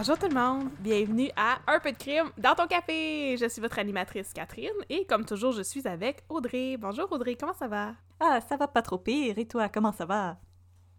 Bonjour tout le monde, bienvenue à Un peu de crime dans ton café. Je suis votre animatrice Catherine et comme toujours, je suis avec Audrey. Bonjour Audrey, comment ça va? Ah, ça va pas trop pire. Et toi, comment ça va?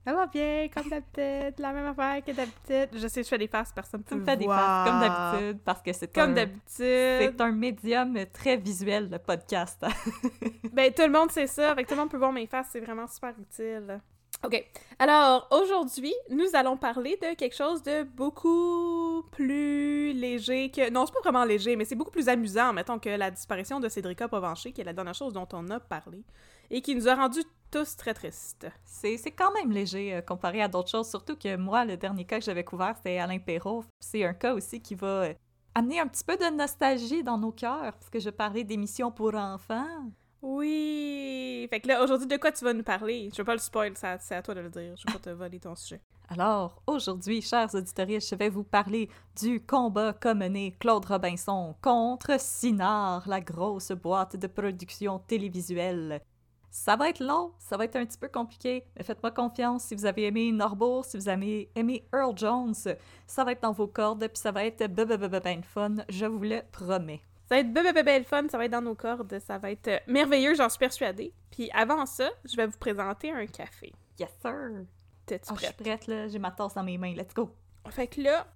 Ça va bien, comme d'habitude, la même affaire que d'habitude. Je sais, je fais des faces, personne peut me fais des faces comme d'habitude parce que c'est Comme un, d'habitude. c'est un médium très visuel, le podcast. Ben, tout le monde sait ça, avec tout le monde peut voir mes faces, c'est vraiment super utile. OK. Alors, aujourd'hui, nous allons parler de quelque chose de beaucoup plus léger que... Non, c'est pas vraiment léger, mais c'est beaucoup plus amusant, mettons, que la disparition de Cédrica Provencher, qui est la dernière chose dont on a parlé, et qui nous a rendus tous très tristes. c'est, quand même léger euh, comparé à d'autres choses, surtout que moi, le dernier cas que j'avais couvert, c'était Alain Perrault. C'est un cas aussi qui va euh, amener un petit peu de nostalgie dans nos cœurs, parce que je parlais d'émissions pour enfants. Oui! Fait que là, aujourd'hui, de quoi tu vas nous parler? Je veux pas le spoil, c'est à, toi de le dire. Je veux pas te voler ton sujet. Alors, aujourd'hui, chers auditeurs, je vais vous parler du combat qu'a mené Claude Robinson contre Sinard, la grosse boîte de production télévisuelle. Ça va être long, ça va être un petit peu compliqué, mais faites-moi confiance si vous avez aimé Norbourg, si vous avez aimé Earl Jones, ça va être dans vos cordes, puis ça va être ben fun, je vous le promets. Ça va être bébé bébé le fun, ça va être dans nos cordes, ça va être euh, merveilleux, j'en suis persuadée. Puis avant ça, je vais vous présenter un café. Yes sir! T'es-tu Ah, je suis prête? prête là, j'ai ma tasse dans mes mains, let's go! Fait que là,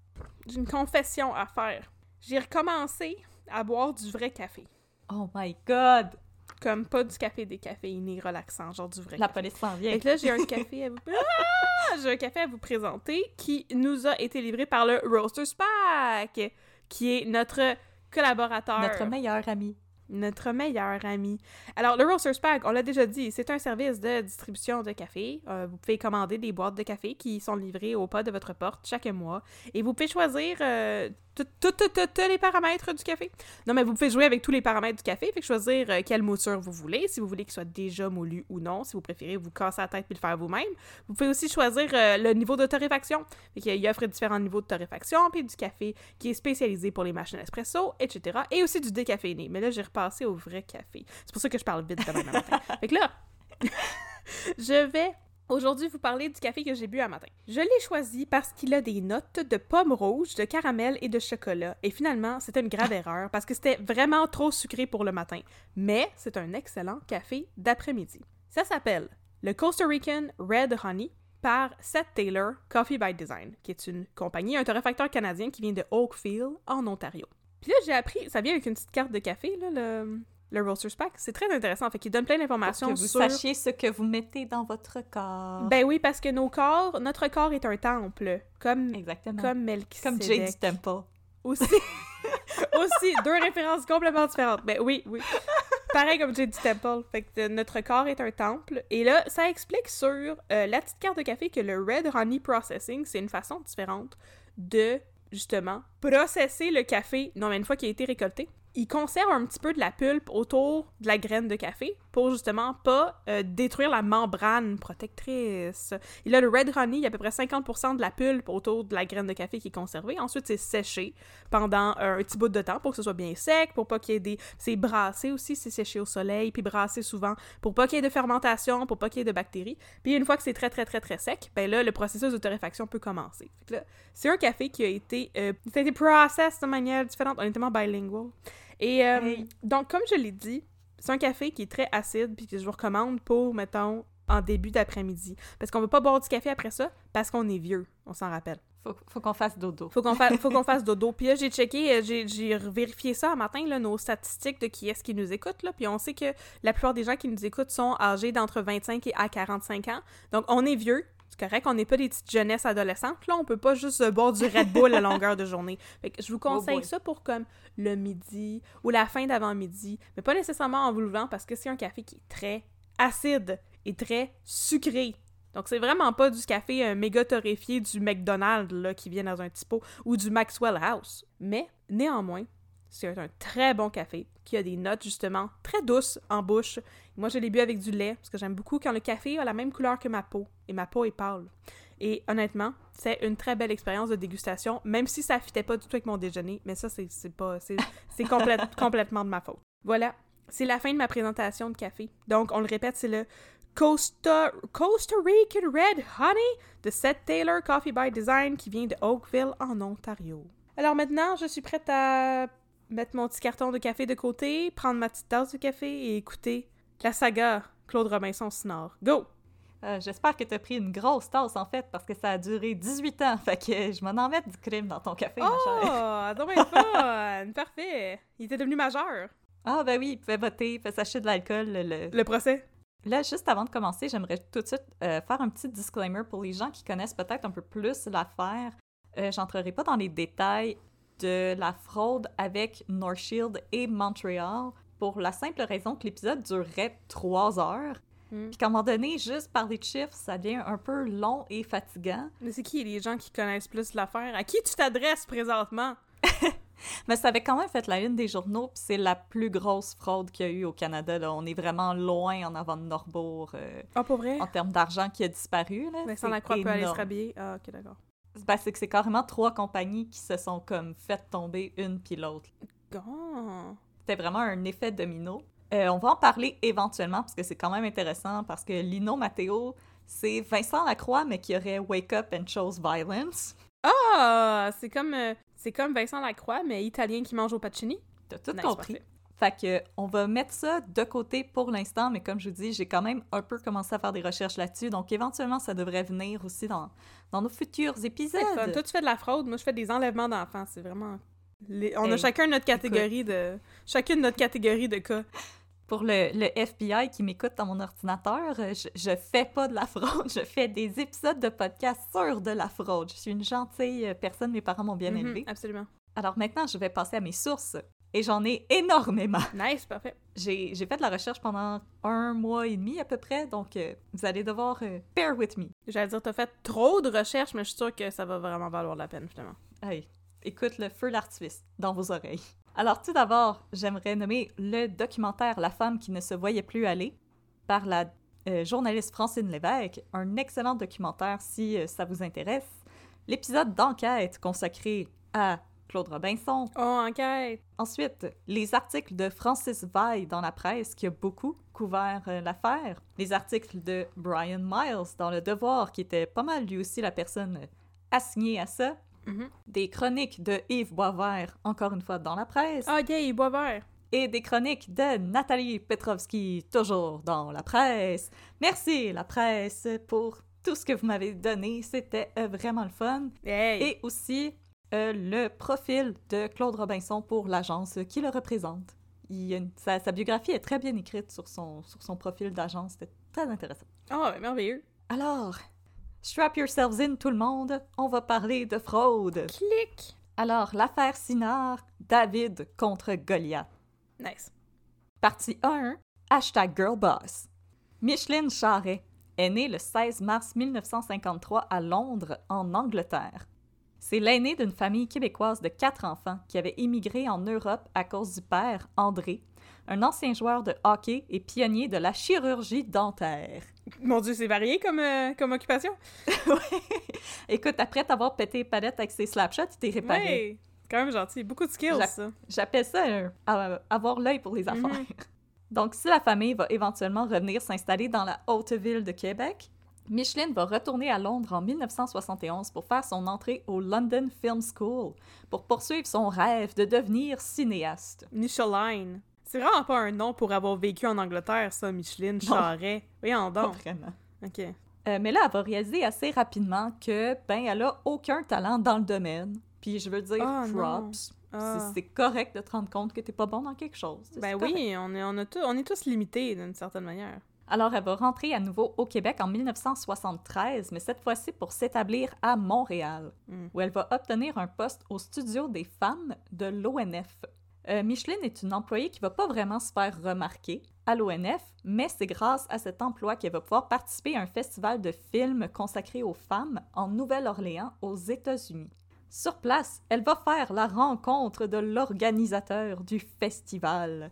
j'ai une confession à faire. J'ai recommencé à boire du vrai café. Oh my god! Comme pas du café décaféiné relaxant, genre du vrai La café. police s'en vient. Fait que là, j'ai un café à vous... Ah! J'ai un café à vous présenter qui nous a été livré par le Roasters Pack, qui est notre collaborateur. Notre meilleur ami. Notre meilleur ami. Alors, le Roasters Pack, on l'a déjà dit, c'est un service de distribution de café. Euh, vous pouvez commander des boîtes de café qui sont livrées au pas de votre porte chaque mois. Et vous pouvez choisir euh, tous les paramètres du café. Non, mais vous pouvez jouer avec tous les paramètres du café, fait que choisir euh, quelle mouture vous voulez, si vous voulez qu'il soit déjà moulu ou non, si vous préférez vous casser la tête puis le faire vous-même. Vous pouvez aussi choisir euh, le niveau de torréfaction. Fait qu'il y offre différents niveaux de torréfaction, puis du café qui est spécialisé pour les machines espresso, etc. Et aussi du décaféiné. Mais là, j'ai repassé au vrai café. C'est pour ça que je parle vite demain matin. fait que là, je vais aujourd'hui vous parler du café que j'ai bu un matin. Je l'ai choisi parce qu'il a des notes de pommes rouges, de caramel et de chocolat. Et finalement, c'était une grave erreur parce que c'était vraiment trop sucré pour le matin. Mais c'est un excellent café d'après-midi. Ça s'appelle le Costa Rican Red Honey par Seth Taylor Coffee by Design, qui est une compagnie, un torréfacteur canadien qui vient de Oakville, en Ontario. Puis là, j'ai appris, ça vient avec une petite carte de café, là, le, le Roaster's Pack. C'est très intéressant, fait qu'il donne plein Pour d'informations que vous sur... sachiez ce que vous mettez dans votre corps. Ben oui, parce que nos corps, notre corps est un temple, comme, Exactement. comme Melchizedek. Comme Jay du Temple. Aussi, aussi, deux références complètement différentes. Ben oui, oui. Pareil comme Jay du Temple. Fait que euh, notre corps est un temple. Et là, ça explique sur euh, la petite carte de café que le Red Honey Processing, c'est une façon différente de, justement, processer le café, non mais une fois qu'il a été récolté. Il conserve un petit peu de la pulpe autour de la graine de café pour justement pas euh, détruire la membrane protectrice. Et là, le Red Honey, il y a à peu près 50% de la pulpe autour de la graine de café qui est conservée. Ensuite, c'est séché pendant euh, un petit bout de temps pour que ce soit bien sec, pour pas qu'il y ait des... C'est brassé aussi, c'est séché au soleil, puis brassé souvent pour pas qu'il y ait de fermentation, pour pas qu'il y ait de bactéries. Puis une fois que c'est très, très, très, très sec, ben là, le processus de torréfaction peut commencer. C'est un café qui a été... Euh, ça a été processed de manière différente. On est tellement bilingual. Et euh, Hey. donc, comme je l'ai dit, c'est un café qui est très acide, puis que je vous recommande pour, mettons, en début d'après-midi. Parce qu'on veut pas boire du café après ça, parce qu'on est vieux, on s'en rappelle. Faut, faut qu'on fasse dodo. Faut qu'on fa- faut qu'on fasse dodo. Puis là, j'ai checké, euh, j'ai, j'ai vérifié ça un matin, là, nos statistiques de qui est-ce qui nous écoute, là. Puis on sait que la plupart des gens qui nous écoutent sont âgés d'entre 25 et à 45 ans. Donc, on est vieux. C'est correct, on n'est pas des petites jeunesses adolescentes, là. On peut pas juste boire du Red Bull à longueur de journée. Fait que je vous conseille boy. ça pour comme le midi ou la fin d'avant-midi. Mais pas nécessairement en vous levant parce que c'est un café qui est très acide et très sucré. Donc, c'est vraiment pas du café euh, méga torréfié du McDonald's là, qui vient dans un petit pot ou du Maxwell House. Mais, néanmoins, c'est un très bon café qui a des notes justement très douces en bouche. Moi, je l'ai bu avec du lait parce que j'aime beaucoup quand le café a la même couleur que ma peau et ma peau est pâle. Et honnêtement, c'est une très belle expérience de dégustation, même si ça fitait pas du tout avec mon déjeuner. Mais ça, c'est pas. C'est c'est complète- complètement de ma faute. Voilà. C'est la fin de ma présentation de café. Donc, on le répète, c'est le Costa, Costa Rican Red Honey de Seth Taylor Coffee by Design qui vient de Oakville en Ontario. Alors maintenant, je suis prête à mettre mon petit carton de café de côté, prendre ma petite tasse de café et écouter la saga Claude Robinson Snore. Go! Euh, J'espère que t'as pris une grosse tasse, en fait, parce que ça a duré 18 ans. Fait que je m'en en mettre du crime dans ton café, ma chère. Oh, fun! Parfait! Il était devenu majeur. Ah, ben oui, il pouvait voter, il pouvait s'acheter de l'alcool. Le... Le procès. Là, juste avant de commencer, j'aimerais tout de suite euh, faire un petit disclaimer pour les gens qui connaissent peut-être un peu plus l'affaire. Euh, J'entrerai pas dans les détails de la fraude avec North Shield et Montreal pour la simple raison que l'épisode durerait trois heures. Hmm. Puis qu'à un moment donné, juste parler de chiffres, ça devient un peu long et fatigant. Mais c'est qui les gens qui connaissent plus l'affaire? À qui tu t'adresses présentement? Mais ça avait quand même fait la une des journaux, puis c'est la plus grosse fraude qu'il y a eu au Canada. Là. On est vraiment loin en avant de Norbourg euh, Ah, pas vrai? en termes d'argent qui a disparu. Là. Vincent C'est Lacroix peut aller se rhabiller. Ah, ok, d'accord. Ben, c'est que c'est carrément trois compagnies qui se sont comme fait tomber une puis l'autre. Oh. C'était vraiment un effet domino. Euh, on va en parler éventuellement parce que c'est quand même intéressant parce que Lino Matteo, c'est Vincent Lacroix mais qui aurait Wake Up and Chose Violence. Ah! C'est comme, euh, c'est comme Vincent Lacroix, mais italien qui mange au pacini. T'as tout Nice, compris. parfait. Fait que on va mettre ça de côté pour l'instant, mais comme je vous dis, j'ai quand même un peu commencé à faire des recherches là-dessus, donc éventuellement ça devrait venir aussi dans, dans nos futurs épisodes. Fun. Toi, tu fais de la fraude, moi, je fais des enlèvements d'enfants. C'est vraiment. les- On a chacun notre catégorie de. Chacune notre catégorie de cas. Pour le, le FBI qui m'écoute dans mon ordinateur, euh, je, je fais pas de la fraude, je fais des épisodes de podcast sur de la fraude. Je suis une gentille euh, personne, mes parents m'ont bien élevée. Absolument. Alors maintenant, je vais passer à mes sources, et j'en ai énormément. Nice, parfait. J'ai fait de la recherche pendant un mois et demi à peu près, donc euh, vous allez devoir euh, bear with me. J'allais dire, t'as fait trop de recherches, mais je suis sûre que ça va vraiment valoir la peine, finalement. Hey, écoute le feu d'artifice dans vos oreilles. Alors tout d'abord, j'aimerais nommer le documentaire La femme qui ne se voyait plus aller par la euh, journaliste Francine Lévesque, un excellent documentaire si euh, ça vous intéresse. L'épisode d'enquête consacré à Claude Robinson. Oh, enquête! Ensuite, les articles de Francis Vaille dans la presse qui a beaucoup couvert euh, l'affaire. Les articles de Brian Miles dans Le Devoir qui était pas mal lui aussi la personne assignée à ça Mhm. des chroniques de Yves Boisvert, encore une fois dans la presse, Ah, yay, bois vert! et des chroniques de Nathalie Petrovski, toujours dans la presse. Merci la presse pour tout ce que vous m'avez donné, c'était euh, vraiment le fun. Hey! Et aussi euh, le profil de Claude Robinson pour l'agence qui le représente. Il y a une- sa, sa biographie est très bien écrite sur son, sur son profil d'agence, c'était très intéressant. Oh, merveilleux! Alors, strap yourselves in tout le monde, on va parler de fraude. Clic! Alors, l'affaire Sinard, David contre Goliath. Nice. Partie 1, hashtag girlboss. Micheline Charret est née le 16 mars 1953 à Londres, en Angleterre. C'est l'aînée d'une famille québécoise de quatre enfants qui avait immigré en Europe à cause du père, André, un ancien joueur de hockey et pionnier de la chirurgie dentaire. Mon Dieu, c'est varié comme, euh, comme occupation. Ouais. Écoute, après t'avoir pété les palettes avec ses slapshots, tu t'es réparé. Ouais! Quand même gentil. Beaucoup de skills, ça. J'appelle ça avoir l'œil pour les affaires. Mhm. Donc, si la famille va éventuellement revenir s'installer dans la haute ville de Québec, Micheline va retourner à Londres en 1971 pour faire son entrée au London Film School pour poursuivre son rêve de devenir cinéaste. Micheline. C'est vraiment pas un nom pour avoir vécu en Angleterre, ça, Micheline Charret. Voyons Pas donc. vraiment. OK. Euh, mais là, elle va réaliser assez rapidement que, ben, elle a aucun talent dans le domaine. Puis je veux dire, Ah, props. Ah. C'est- correct de te rendre compte que t'es pas bon dans quelque chose. Ben oui, on est, on, a tout- on est tous limités d'une certaine manière. Alors, elle va rentrer à nouveau au Québec en 1973, mais cette fois-ci pour s'établir à Montréal, Mm. où elle va obtenir un poste au studio des femmes de l'ONF. Euh, Micheline est une employée qui va pas vraiment se faire remarquer à l'ONF, mais c'est grâce à cet emploi qu'elle va pouvoir participer à un festival de films consacré aux femmes en Nouvelle-Orléans, aux États-Unis. Sur place, elle va faire la rencontre de l'organisateur du festival,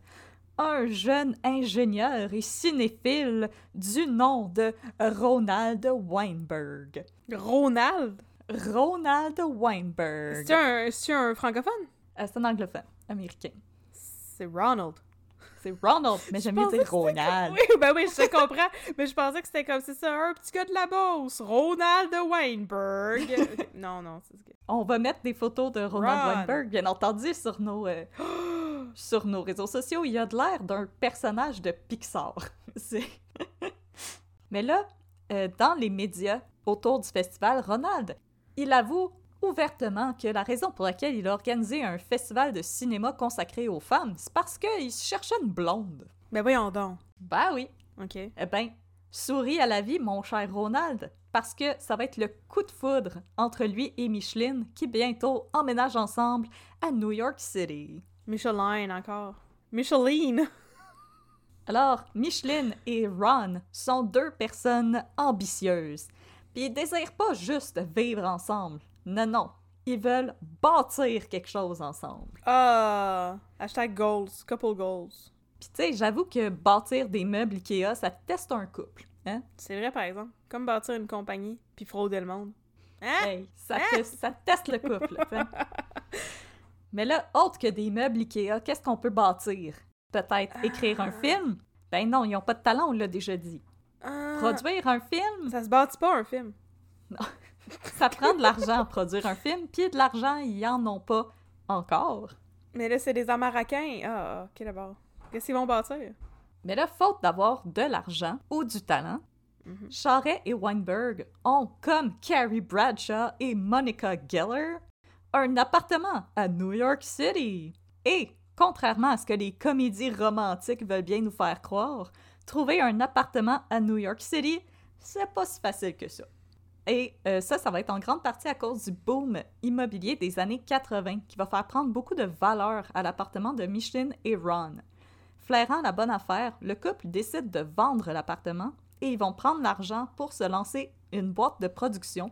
un jeune ingénieur et cinéphile du nom de Ronald Weinberg. Ronald? Ronald Weinberg. C'est un, c'est un francophone? Euh, C'est un anglophone américain. C'est Ronald. C'est Ronald, mais j'aime pensais dire Ronald. Oui, ben oui, je te comprends. mais je pensais que c'était comme, c'est ça, un petit gars de la Beauce, Ronald Weinberg. non, non, c'est ce que... On va mettre des photos de Ronald Ron. Weinberg, bien entendu, sur nos, euh, sur nos réseaux sociaux. Il a de l'air d'un personnage de Pixar. Mais là, euh, dans les médias autour du festival, Ronald, il avoue ouvertement que la raison pour laquelle il a organisé un festival de cinéma consacré aux femmes, c'est parce qu'il cherchait une blonde. Ben voyons donc. Ben oui. OK. Eh ben, souris à la vie, mon cher Ronald, parce que ça va être le coup de foudre entre lui et Micheline qui bientôt emménagent ensemble à New York City. Micheline encore. Micheline! Alors, Micheline et Ron sont deux personnes ambitieuses. Puis ils désirent pas juste vivre ensemble. Non, non. Ils veulent bâtir quelque chose ensemble. Ah! Hashtag goals. Couple goals. Puis tu sais, j'avoue que bâtir des meubles Ikea, ça teste un couple. Hein? C'est vrai, par exemple. Comme bâtir une compagnie, puis frauder le monde. Hein? Hey, ça, te- ça teste le couple. Mais là, autre que des meubles Ikea, qu'est-ce qu'on peut bâtir? Peut-être écrire un film? Ben non, ils n'ont pas de talent, on l'a déjà dit. Ah, Produire un film? Ça se bâtit pas, un film. Ça prend de l'argent à produire un film, puis de l'argent, ils en ont pas encore. Mais là, c'est des Amaraquins. Ah, ah, ok, d'abord. Qu'est-ce qu'ils vont bâtir? Mais là, faute d'avoir de l'argent ou du talent. Charret et Weinberg ont, comme Carrie Bradshaw et Monica Geller, un appartement à New York City. Et, contrairement à ce que les comédies romantiques veulent bien nous faire croire, trouver un appartement à New York City, c'est pas si facile que ça. Et euh, ça, ça va être en grande partie à cause du boom immobilier des années 80 qui va faire prendre beaucoup de valeur à l'appartement de Micheline et Ron. Flairant la bonne affaire, le couple décide de vendre l'appartement et ils vont prendre l'argent pour se lancer une boîte de production.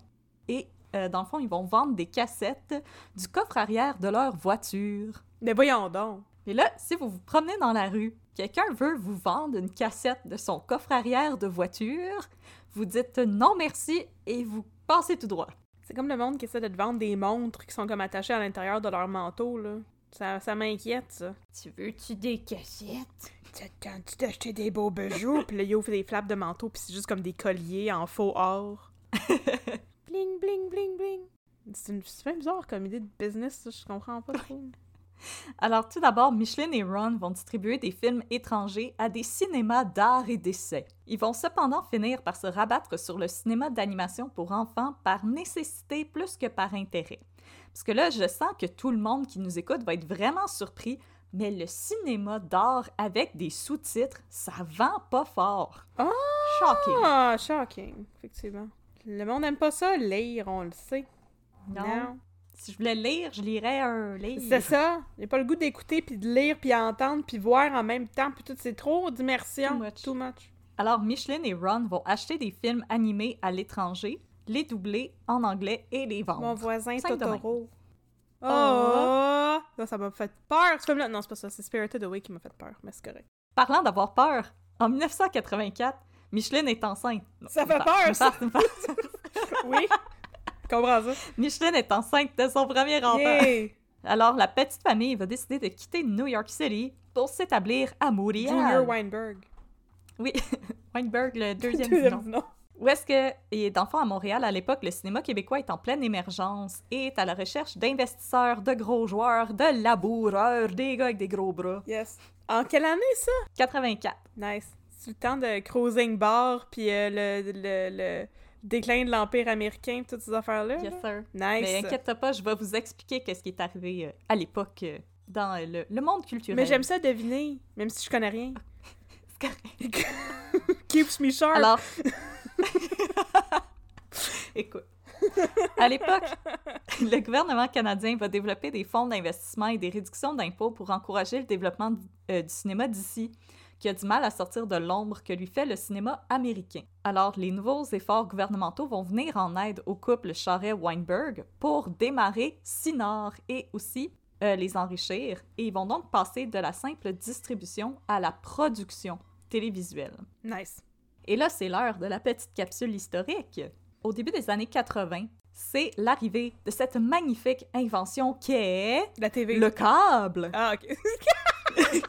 Et euh, dans le fond, ils vont vendre des cassettes du coffre arrière de leur voiture. Mais voyons donc. Et là, si vous vous promenez dans la rue, quelqu'un veut vous vendre une cassette de son coffre arrière de voiture, vous dites non merci et vous passez tout droit. C'est comme le monde qui essaie de te vendre des montres qui sont comme attachées à l'intérieur de leur manteau, là. Ça, ça m'inquiète, ça. Tu veux-tu des cassettes? Ça te tente d'acheter des beaux bijoux? puis là, il ouvre des flaps de manteau, puis c'est juste comme des colliers en faux or. bling, bling, bling, bling. C'est une... bien bizarre comme idée de business, ça, je comprends pas trop. Alors, tout d'abord, Micheline et Ron vont distribuer des films étrangers à des cinémas d'art et d'essai. Ils vont cependant finir par se rabattre sur le cinéma d'animation pour enfants par nécessité plus que par intérêt. Parce que là, je sens que tout le monde qui nous écoute va être vraiment surpris, mais le cinéma d'art avec des sous-titres, ça vend pas fort. Ah! Shocking. Ah, shocking, effectivement. Le monde aime pas ça, lire, on le sait. Non. Si je voulais lire, je lirais un livre. C'est ça. J'ai pas le goût d'écouter, puis de lire, puis entendre, puis voir en même temps, puis tout, c'est trop d'immersion. Too much. Too much. Alors, Micheline et Ron vont acheter des films animés à l'étranger, les doubler en anglais et les vendre. Mon voisin Cinq de Totoro. Oh! Oh. Ça, ça m'a fait peur, ce film-là. Non, c'est pas ça, c'est Spirited Away qui m'a fait peur, mais c'est correct. Parlant d'avoir peur, en 1984, Micheline est enceinte. Non, Ça fait peur, ça. Oui? Comprends ça? Micheline est enceinte de son premier enfant. Yeah! Alors, la petite famille va décider de quitter New York City pour s'établir à Montréal. Junior Weinberg. Oui, Weinberg, le deuxième Deuxième nom. Où est-ce que, et fond, à Montréal, à l'époque, le cinéma québécois est en pleine émergence et est à la recherche d'investisseurs, de gros joueurs, de laboureurs, des gars avec des gros bras. Yes. En quelle année, ça? 84. Nice. Le temps de Cruising Bar, puis euh, le, le, le déclin de l'Empire américain, toutes ces affaires-là. Yes, sir. Nice. Mais inquiète pas, je vais vous expliquer qu'est-ce qui est arrivé euh, à l'époque euh, dans le, le monde culturel. Mais j'aime ça deviner, même si je connais rien. Correct. Keeps me sharp. Alors, écoute, à l'époque, le gouvernement canadien va développer des fonds d'investissement et des réductions d'impôts pour encourager le développement du cinéma d'ici, qui a du mal à sortir de l'ombre que lui fait le cinéma américain. Alors, les nouveaux efforts gouvernementaux vont venir en aide au couple Charret-Weinberg pour démarrer Cinor et aussi euh, les enrichir, et ils vont donc passer de la simple distribution à la production télévisuelle. Nice. Et là, c'est l'heure de la petite capsule historique. Au début des années 80, c'est l'arrivée de cette magnifique invention qui est La TV. le câble. Ah, ok.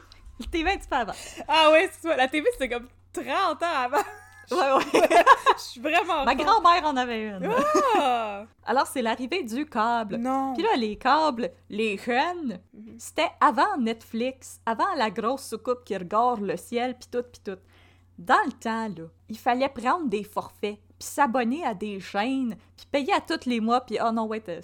TV un petit peu avant. Ah ouais, c'est ça. La TV, c'était comme 30 ans avant. Ouais, ouais. Je suis vraiment Ma grand-mère en avait une. Ah! Alors, c'est l'arrivée du câble. Non. Puis là, les câbles, les chaînes, Mhm. c'était avant Netflix, avant la grosse soucoupe qui regarde le ciel, puis tout, puis tout. Dans le temps, là, il fallait prendre des forfaits, puis s'abonner à des chaînes, puis payer à tous les mois, puis oh non, ouais, c'est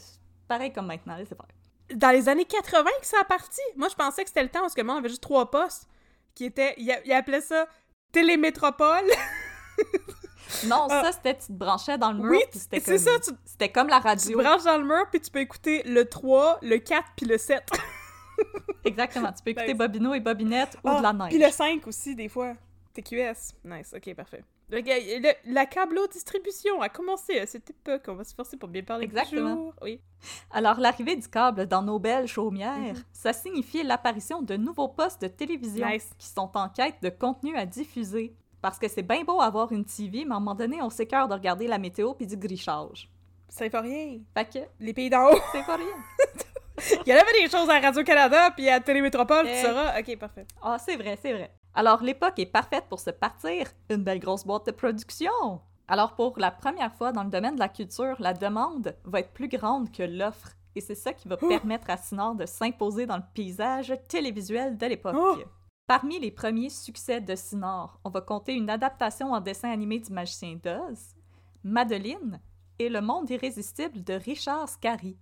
pareil comme maintenant, c'est pareil. Dans les années 80 que ça a parti. Moi, je pensais que c'était le temps parce que moi, on avait juste trois postes qui étaient. Ils ils appelaient ça Télémétropole. Non, Ah. ça, c'était, tu te branchais dans le mur, Oui, c'était comme... ça, tu, C'était comme la tu te radio. branches dans le mur puis tu peux écouter le 3, le 4 puis le 7. Exactement, tu peux écouter Nice. Bobino et Bobinette ou de la neige. Puis le 5 aussi, des fois. TQS. Nice, ok, parfait. Le, la câblo-distribution a commencé à cette époque. On va se forcer pour bien parler Exactement. Oui. Alors, l'arrivée du câble dans nos belles chaumières, Mhm. ça signifiait l'apparition de nouveaux postes de télévision Nice. qui sont en quête de contenu à diffuser. Parce que c'est bien beau avoir une TV, mais à un moment donné, on s'écœure de regarder la météo puis du grichage. Ça fait rien. Fait que Les pays d'en haut. c'est pas rien. Il y en avait des choses à Radio-Canada puis à Télémétropole, tu sauras. Ok, parfait. Ah, c'est vrai, c'est vrai. Alors, l'époque est parfaite pour se partir une belle grosse boîte de production. Alors, pour la première fois dans le domaine de la culture, la demande va être plus grande que l'offre. Et c'est ça qui va Oh! permettre à Sinor de s'imposer dans le paysage télévisuel de l'époque. Oh! Parmi les premiers succès de Sinor, on va compter une adaptation en dessin animé du magicien d'Oz, Madeline et Le monde irrésistible de Richard Scarry.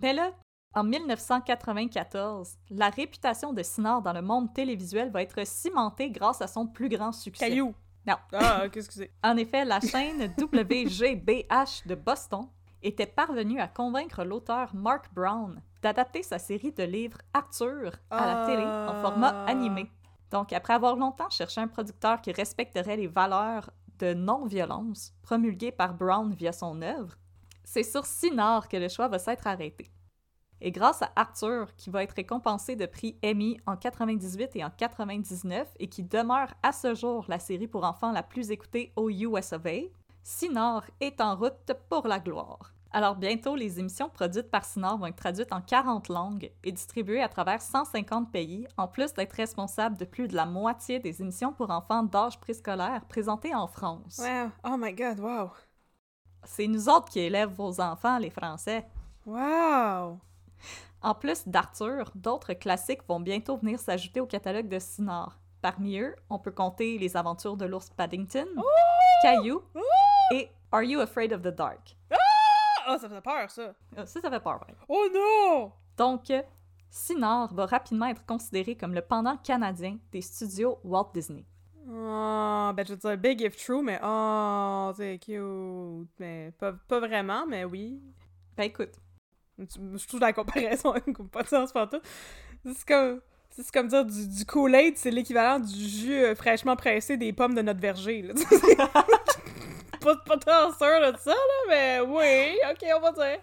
Mais là, en 1994, la réputation de Sinor dans le monde télévisuel va être cimentée grâce à son plus grand succès. Caillou. Non. Ah, ok, excusez. En effet, la chaîne WGBH de Boston était parvenue à convaincre l'auteur Mark Brown d'adapter sa série de livres Arthur à la télé en format Ah. animé. Donc, après avoir longtemps cherché un producteur qui respecterait les valeurs de non-violence promulguées par Brown via son œuvre, c'est sur Cinard que le choix va s'être arrêté. Et grâce à Arthur, qui va être récompensé de prix Emmy en 98 et en 99 et qui demeure à ce jour la série pour enfants la plus écoutée au US of A, Cinor est en route pour la gloire. Alors bientôt, les émissions produites par Cinor vont être traduites en 40 langues et distribuées à travers 150 pays, en plus d'être responsable de plus de la moitié des émissions pour enfants d'âge préscolaire présentées en France. Wow. Oh my god, wow. C'est nous autres qui élèvent vos enfants, les Français. Wow. En plus d'Arthur, d'autres classiques vont bientôt venir s'ajouter au catalogue de Sinard. Parmi eux, on peut compter Les aventures de l'ours Paddington, Caillou et Are You Afraid of the Dark? Ah, ça fait peur, ça. Euh, Ça, ça fait peur, ouais. Oh non! Donc, euh, Sinard va rapidement être considéré comme le pendant canadien des studios Walt Disney. Oh, ben je veux dire big if true, mais oh, c'est cute. Mais pas, pas vraiment, mais oui. Ben écoute, Je trouve la comparaison comme pas de sens pour tout. C'est comme... C'est comme dire du, du Kool-Aid, c'est l'équivalent du jus euh, fraîchement pressé des pommes de notre verger. Là. pas, pas trop sûr de ça, là, mais oui, ok, on va dire.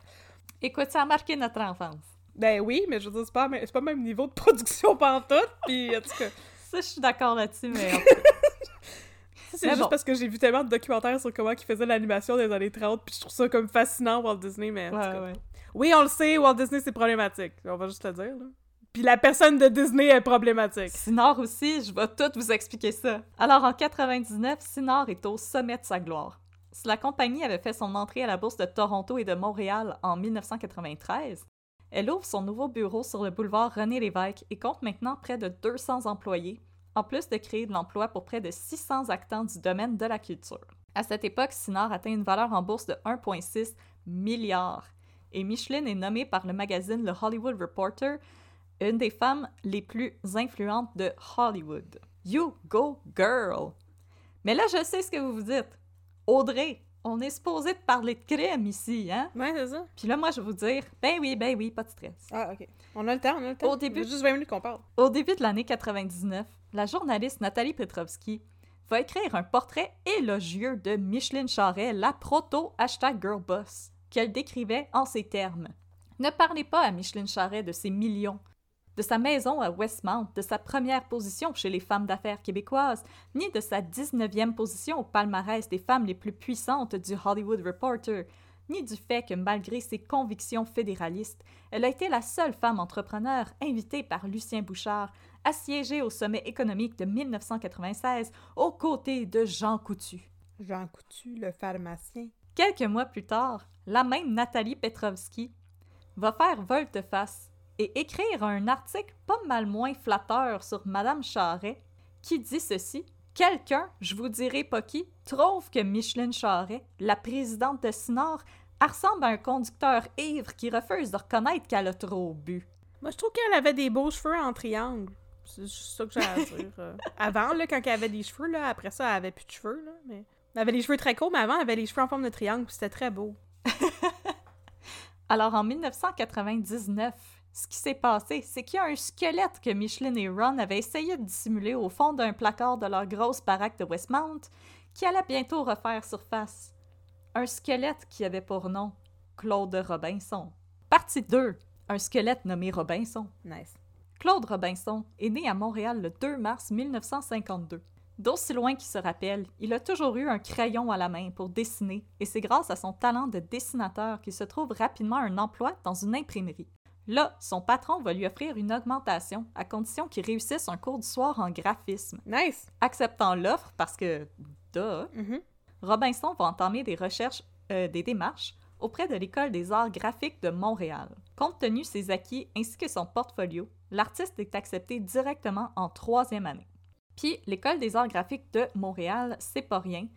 écoute, ça a marqué notre enfance. Ben oui, mais je veux dire, c'est pas, c'est pas le même niveau de production pantoute, pis en tout cas, Ça, je suis d'accord là-dessus, mais c'est juste bon. parce que j'ai vu tellement de documentaires sur comment ils faisaient l'animation des années 30, puis je trouve ça comme fascinant, Walt Disney, mais en tout cas. ouais. Oui, on le sait, Walt Disney, c'est problématique. On va juste le dire. Puis la personne de Disney est problématique. Sinor aussi, je vais tout vous expliquer ça. Alors en 99, Sinor est au sommet de sa gloire. Si la compagnie avait fait son entrée à la bourse de Toronto et de Montréal en 1993, elle ouvre son nouveau bureau sur le boulevard René Lévesque et compte maintenant près de 200 employés, en plus de créer de l'emploi pour près de 600 actants du domaine de la culture. À cette époque, Sinor atteint une valeur en bourse de 1,6 milliard et Micheline est nommée par le magazine Le Hollywood Reporter une des femmes les plus influentes de Hollywood. You go girl! Mais là, je sais ce que vous vous dites. Audrey, on est supposé de parler de crime ici, hein? Ouais, c'est ça. Puis là, moi, je vais vous dire, ben oui, ben oui, pas de stress. Ah, ok. On a le temps, on a le temps. Au début- juste 20 minutes qu'on parle. Au début de l'année 99, la journaliste Nathalie Petrovski va écrire un portrait élogieux de Micheline Charret, la proto hashtag girlboss, qu'elle décrivait en ces termes. Ne parlez pas à Micheline Charret de ses millions, de sa maison à Westmount, de sa première position chez les femmes d'affaires québécoises, ni de sa 19e position au palmarès des femmes les plus puissantes du Hollywood Reporter, ni du fait que malgré ses convictions fédéralistes, elle a été la seule femme entrepreneur invitée par Lucien Bouchard assiégé au sommet économique de 1996 aux côtés de Jean Coutu. Jean Coutu, le pharmacien. Quelques mois plus tard, la même Nathalie Petrovski va faire volte-face et écrire un article pas mal moins flatteur sur Madame Charret qui dit ceci Quelqu'un, je vous dirai pas qui, trouve que Micheline Charret, la présidente de Sinor, ressemble à un conducteur ivre qui refuse de reconnaître qu'elle a trop bu. Moi, je trouve qu'elle avait des beaux cheveux en triangle. C'est juste ça que j'ai à dire. euh. Avant, là, quand elle avait des cheveux, là, après ça, elle avait plus de cheveux, là, mais... Elle avait les cheveux très courts, mais avant, elle avait les cheveux en forme de triangle, puis c'était très beau. Alors en 1999, ce qui s'est passé, c'est qu'il y a un squelette que Micheline et Ron avaient essayé de dissimuler au fond d'un placard de leur grosse baraque de Westmount, qui allait bientôt refaire surface. Un squelette qui avait pour nom Claude Robinson. Partie 2. Un squelette nommé Robinson. Nice. Claude Robinson est né à Montréal le 2 mars 1952. D'aussi loin qu'il se rappelle, il a toujours eu un crayon à la main pour dessiner et c'est grâce à son talent de dessinateur qu'il se trouve rapidement un emploi dans une imprimerie. Là, son patron va lui offrir une augmentation à condition qu'il réussisse un cours du soir en graphisme. Nice! Acceptant l'offre parce que, duh, Mhm. Robinson va entamer des recherches, euh, des démarches auprès de l'École des arts graphiques de Montréal. Compte tenu de ses acquis ainsi que son portfolio, l'artiste est accepté directement en troisième année. Puis, l'École des arts graphiques de Montréal, c'est pas rien.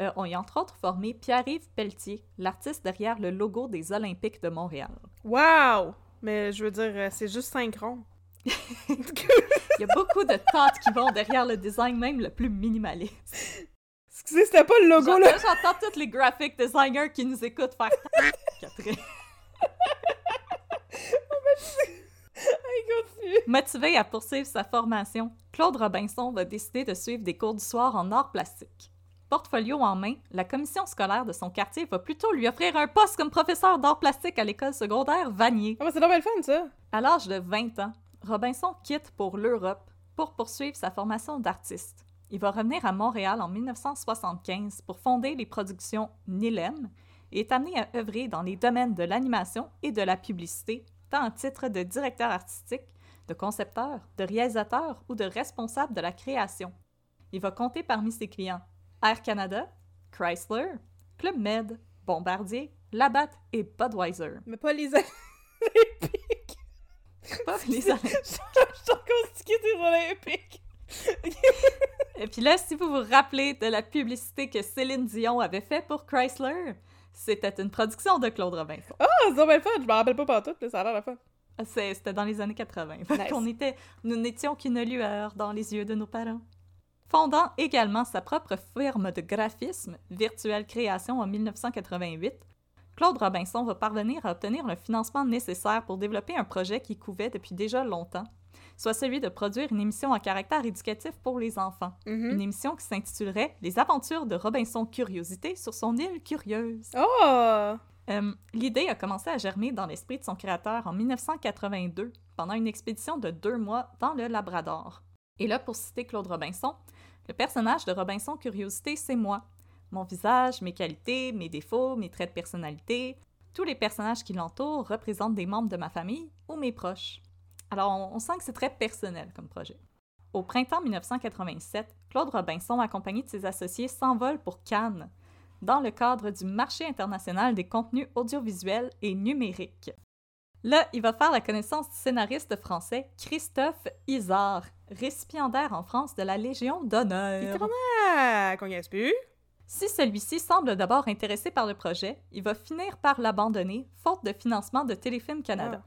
Euh, on y a entre autres formé Pierre-Yves Pelletier, l'artiste derrière le logo des Olympiques de Montréal. Wow! Mais je veux dire, euh, c'est juste synchron. Il y a beaucoup de tâtes qui vont derrière le design, même le plus minimaliste. Excusez, c'était pas le logo, là! J'entends j'entends tous les graphic designers qui nous écoutent faire Catherine. Motivé à poursuivre sa formation, Claude Robinson va décider de suivre des cours du soir en art plastique. Portfolio en main, la commission scolaire de son quartier va plutôt lui offrir un poste comme professeur d'art plastique à l'école secondaire Vanier. Ah, c'est le fun, ça! À l'âge de 20 ans, Robinson quitte pour l'Europe pour poursuivre sa formation d'artiste. Il va revenir à Montréal en 1975 pour fonder les productions Nilem et est amené à œuvrer dans les domaines de l'animation et de la publicité, en titre de directeur artistique, de concepteur, de réalisateur ou de responsable de la création. Il va compter parmi ses clients Air Canada, Chrysler, Club Med, Bombardier, Labatt et Budweiser. Mais pas les Olympiques! Pas les Je encore stické des Olympiques! Et puis là, si vous vous rappelez de la publicité que Céline Dion avait fait pour Chrysler, c'était une production de Claude Robinson. Ah, c'est bien le fun! Je m'en rappelle pas partout, mais ça a l'air la fun. C'est- C'était dans les années 80. Fait Nice. qu'on était, nous n'étions qu'une lueur dans les yeux de nos parents. Fondant également sa propre firme de graphisme, Virtuelle Création, en 1988, Claude Robinson va parvenir à obtenir le financement nécessaire pour développer un projet qui couvait depuis déjà longtemps, soit celui de produire une émission à caractère éducatif pour les enfants. Mhm. Une émission qui s'intitulerait Les aventures de Robinson Curiosité sur son île curieuse. Oh! Euh, L'idée a commencé à germer dans l'esprit de son créateur en 1982, pendant une expédition de deux mois dans le Labrador. Et là, pour citer Claude Robinson, le personnage de Robinson Curiosité, c'est moi. Mon visage, mes qualités, mes défauts, mes traits de personnalité, tous les personnages qui l'entourent représentent des membres de ma famille ou mes proches. Alors, on, on sent que c'est très personnel comme projet. Au printemps 1987, Claude Robinson, accompagné de ses associés, s'envole pour Cannes, dans le cadre du marché international des contenus audiovisuels et numériques. Là, il va faire la connaissance du scénariste français Christophe Isard, récipiendaire en France de la Légion d'honneur. Ah, qu'on gagne plus? Si celui-ci semble d'abord intéressé par le projet, il va finir par l'abandonner, faute de financement de Téléfilm Canada.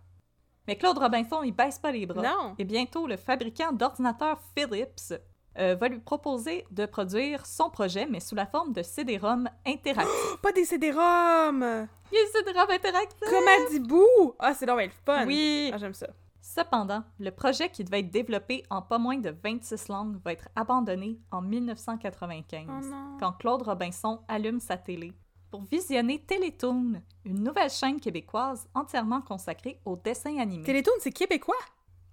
Mais Claude Robinson, il baisse pas les bras. Non! Et bientôt, le fabricant d'ordinateurs Philips euh, va lui proposer de produire son projet, mais sous la forme de CD-ROM interactifs. Pas des CD-ROM! Il y a des CD-ROM interactifs! Comme à Dibou! Ah, c'est le fun! Oui! Ah, j'aime ça. Cependant, le projet qui devait être développé en pas moins de 26 langues va être abandonné en 1995, Oh non! quand Claude Robinson allume sa télé pour visionner Télétoon, une nouvelle chaîne québécoise entièrement consacrée aux dessins animés. Télétoon, c'est québécois?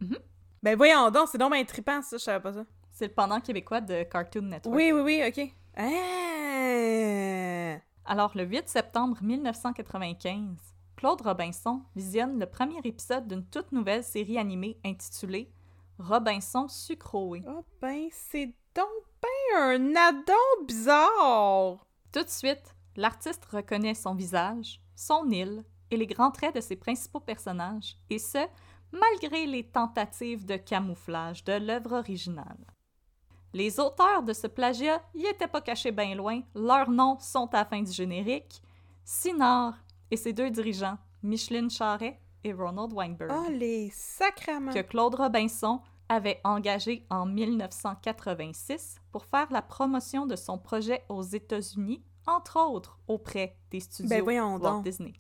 Mhm. Ben voyons donc, c'est donc bien trippant, ça, je savais pas ça. C'est le pendant québécois de Cartoon Network. Oui, oui, oui, ok. Ah! Alors, le 8 septembre 1995, Claude Robinson visionne le premier épisode d'une toute nouvelle série animée intitulée Robinson Sucroé. Oh ben, c'est donc ben un addon bizarre! Tout de suite, l'artiste reconnaît son visage, son île et les grands traits de ses principaux personnages, et ce, malgré les tentatives de camouflage de l'œuvre originale. Les auteurs de ce plagiat y étaient pas cachés bien loin, leurs noms sont à la fin du générique, Sinard et ses deux dirigeants, Micheline Charret et Ronald Weinberg, Oh, les que Claude Robinson avait engagé en 1986 pour faire la promotion de son projet aux États-Unis, entre autres auprès des studios Ben Walt donc. Disney.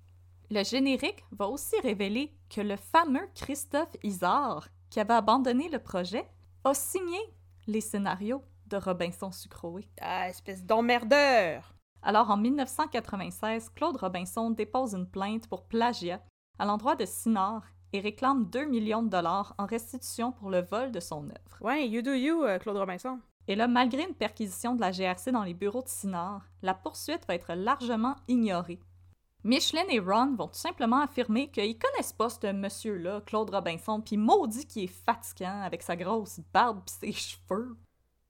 Le générique va aussi révéler que le fameux Christophe Isard, qui avait abandonné le projet, a signé les scénarios de Robinson Sucroé. Ah, espèce d'emmerdeur! Alors en 1996, Claude Robinson dépose une plainte pour plagiat à l'endroit de Sinard et réclame 2 millions de dollars en restitution pour le vol de son œuvre. Ouais, you do you, euh, Claude Robinson. Et là, malgré une perquisition de la GRC dans les bureaux de Sinard, la poursuite va être largement ignorée. Michelin et Ron vont tout simplement affirmer qu'ils connaissent pas ce monsieur-là, Claude Robinson, puis maudit qu'il est fatigant avec sa grosse barbe pis ses cheveux.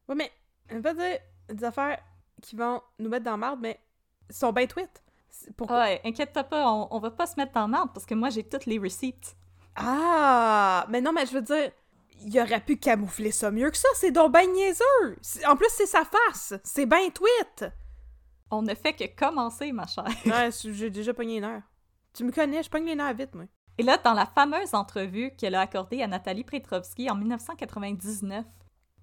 Ouais, mais, on va dire des affaires qui vont nous mettre dans marde, mais ils sont bien tweets. Pourquoi? Ouais, inquiète-toi pas, on, on va pas se mettre en marde parce que moi j'ai toutes les receipts. Ah! Mais non, mais je veux dire, il aurait pu camoufler ça mieux que ça, c'est donc ben niaiseux! En plus, c'est sa face! C'est ben tweet! On ne fait que commencer, ma chère. Ouais, j'ai déjà pogné une heure. Tu me connais, je pogne les nerfs vite, moi. Et là, dans la fameuse entrevue qu'elle a accordée à Nathalie Petrovski en 1999,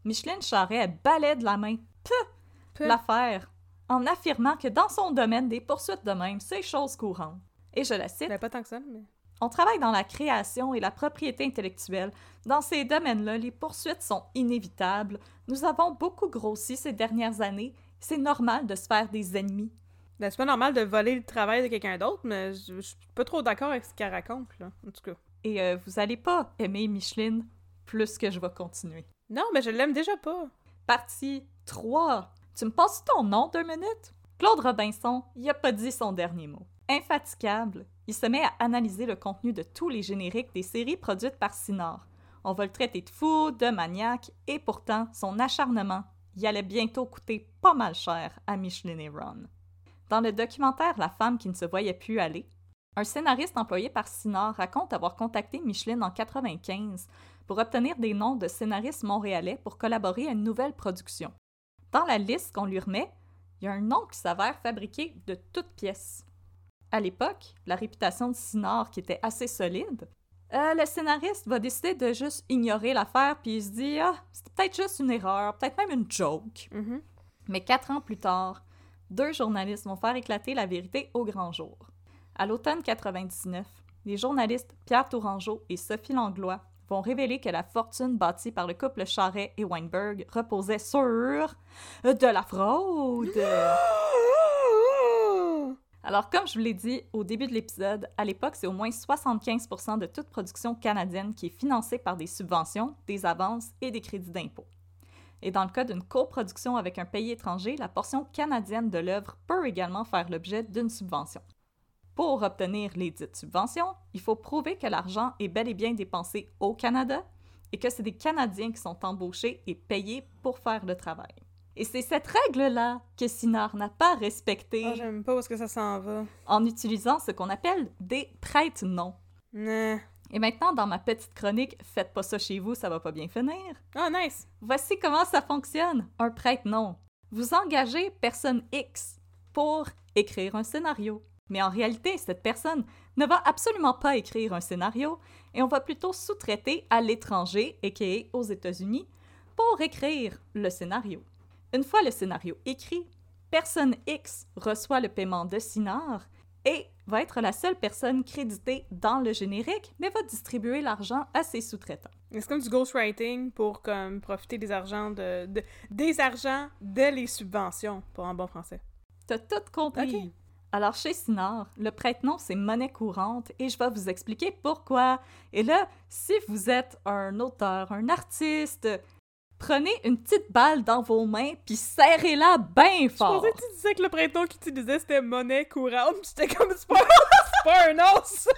Micheline Charret balait de la main l'affaire en affirmant que dans son domaine, des poursuites de même, c'est chose courante. Et je la cite Ben, pas tant que ça, mais... On travaille dans la création et la propriété intellectuelle. Dans ces domaines-là, les poursuites sont inévitables. Nous avons beaucoup grossi ces dernières années. C'est normal de se faire des ennemis. Ben, c'est pas normal de voler le travail de quelqu'un d'autre, mais je je suis pas trop d'accord avec ce qu'elle raconte, là, en tout cas. Et euh, vous allez pas aimer Micheline plus que je vais continuer. Non, mais je l'aime déjà pas. Partie 3. Tu me passes ton nom deux minutes? Claude Robinson, il a pas dit son dernier mot. Infatigable, il se met à analyser le contenu de tous les génériques des séries produites par Sinard. On va le traiter de fou, de maniaque, et pourtant, son acharnement y allait bientôt coûter pas mal cher à Micheline et Ron. Dans le documentaire La femme qui ne se voyait plus aller, un scénariste employé par Sinard raconte avoir contacté Micheline en 95 pour obtenir des noms de scénaristes montréalais pour collaborer à une nouvelle production. Dans la liste qu'on lui remet, il y a un nom qui s'avère fabriqué de toutes pièces. À l'époque, la réputation de Sinard qui était assez solide, euh, le scénariste va décider de juste ignorer l'affaire puis il se dit ah c'était peut-être juste une erreur, peut-être même une joke. Mhm. Mais quatre ans plus tard, deux journalistes vont faire éclater la vérité au grand jour. À l'automne 99, les journalistes Pierre Tourangeau et Sophie Langlois vont révéler que la fortune bâtie par le couple Charret et Weinberg reposait sur de la fraude. Alors, comme je vous l'ai dit au début de l'épisode, à l'époque, c'est au moins 75% de toute production canadienne qui est financée par des subventions, des avances et des crédits d'impôt. Et dans le cas d'une coproduction avec un pays étranger, la portion canadienne de l'œuvre peut également faire l'objet d'une subvention. Pour obtenir les dites subventions, il faut prouver que l'argent est bel et bien dépensé au Canada et que c'est des Canadiens qui sont embauchés et payés pour faire le travail. Et c'est cette règle-là que Sinard n'a pas respectée Ah, j'aime pas où est-ce que ça s'en va. en utilisant ce qu'on appelle des prête-noms. Nah. Et maintenant, dans ma petite chronique Faites pas ça chez vous, ça va pas bien finir. Ah, nice! Voici comment ça fonctionne, un prête-nom. Vous engagez personne X pour écrire un scénario. Mais en réalité, cette personne ne va absolument pas écrire un scénario et on va plutôt sous-traiter à l'étranger, a.k.a. aux États-Unis, pour écrire le scénario. Une fois le scénario écrit, personne X reçoit le paiement de Sinard et va être la seule personne créditée dans le générique, mais va distribuer l'argent à ses sous-traitants. C'est comme du ghostwriting pour comme profiter des argents de, de- des argents de les subventions, pour en bon français. T'as tout compris. Alors, chez Sinard, le prête-nom, c'est monnaie courante et je vais vous expliquer pourquoi. Et là, si vous êtes un auteur, un artiste, prenez une petite balle dans vos mains puis serrez-la bien Je fort. pensais que tu disais que le prêton qu'il utilisait c'était monnaie courante, pis j'étais comme c'est pas, c'est pas un os!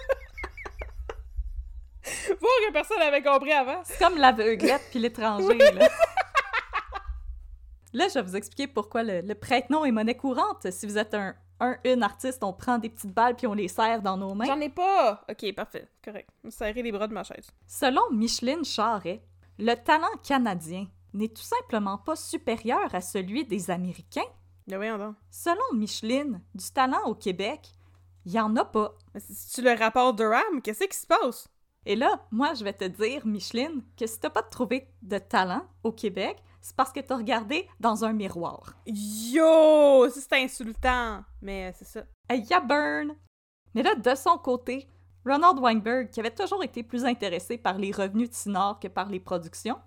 Voir que personne n'avait compris avant. C'est comme l'aveuglette puis l'étranger, là. Là, je vais vous expliquer pourquoi le, le prête-nom est monnaie courante. Si vous êtes un, un, une artiste, on prend des petites balles puis on les serre dans nos mains. J'en ai pas! Ok, parfait. Correct. Je serrer les bras de ma chaise. Selon Micheline Charret, le talent canadien n'est tout simplement pas supérieur à celui des Américains. Donc. Selon Micheline, du talent au Québec, il y en a pas. Mais c'est-tu le rapport Durham? Qu'est-ce qui se passe? Et là, moi, je vais te dire, Micheline, que si t'as pas trouvé de talent au Québec, c'est parce que t'as regardé dans un miroir. Yo! C'est insultant. Mais c'est ça. Hey, ya burn! Mais là, de son côté, Ronald Weinberg, qui avait toujours été plus intéressé par les revenus de Sinor que par les productions,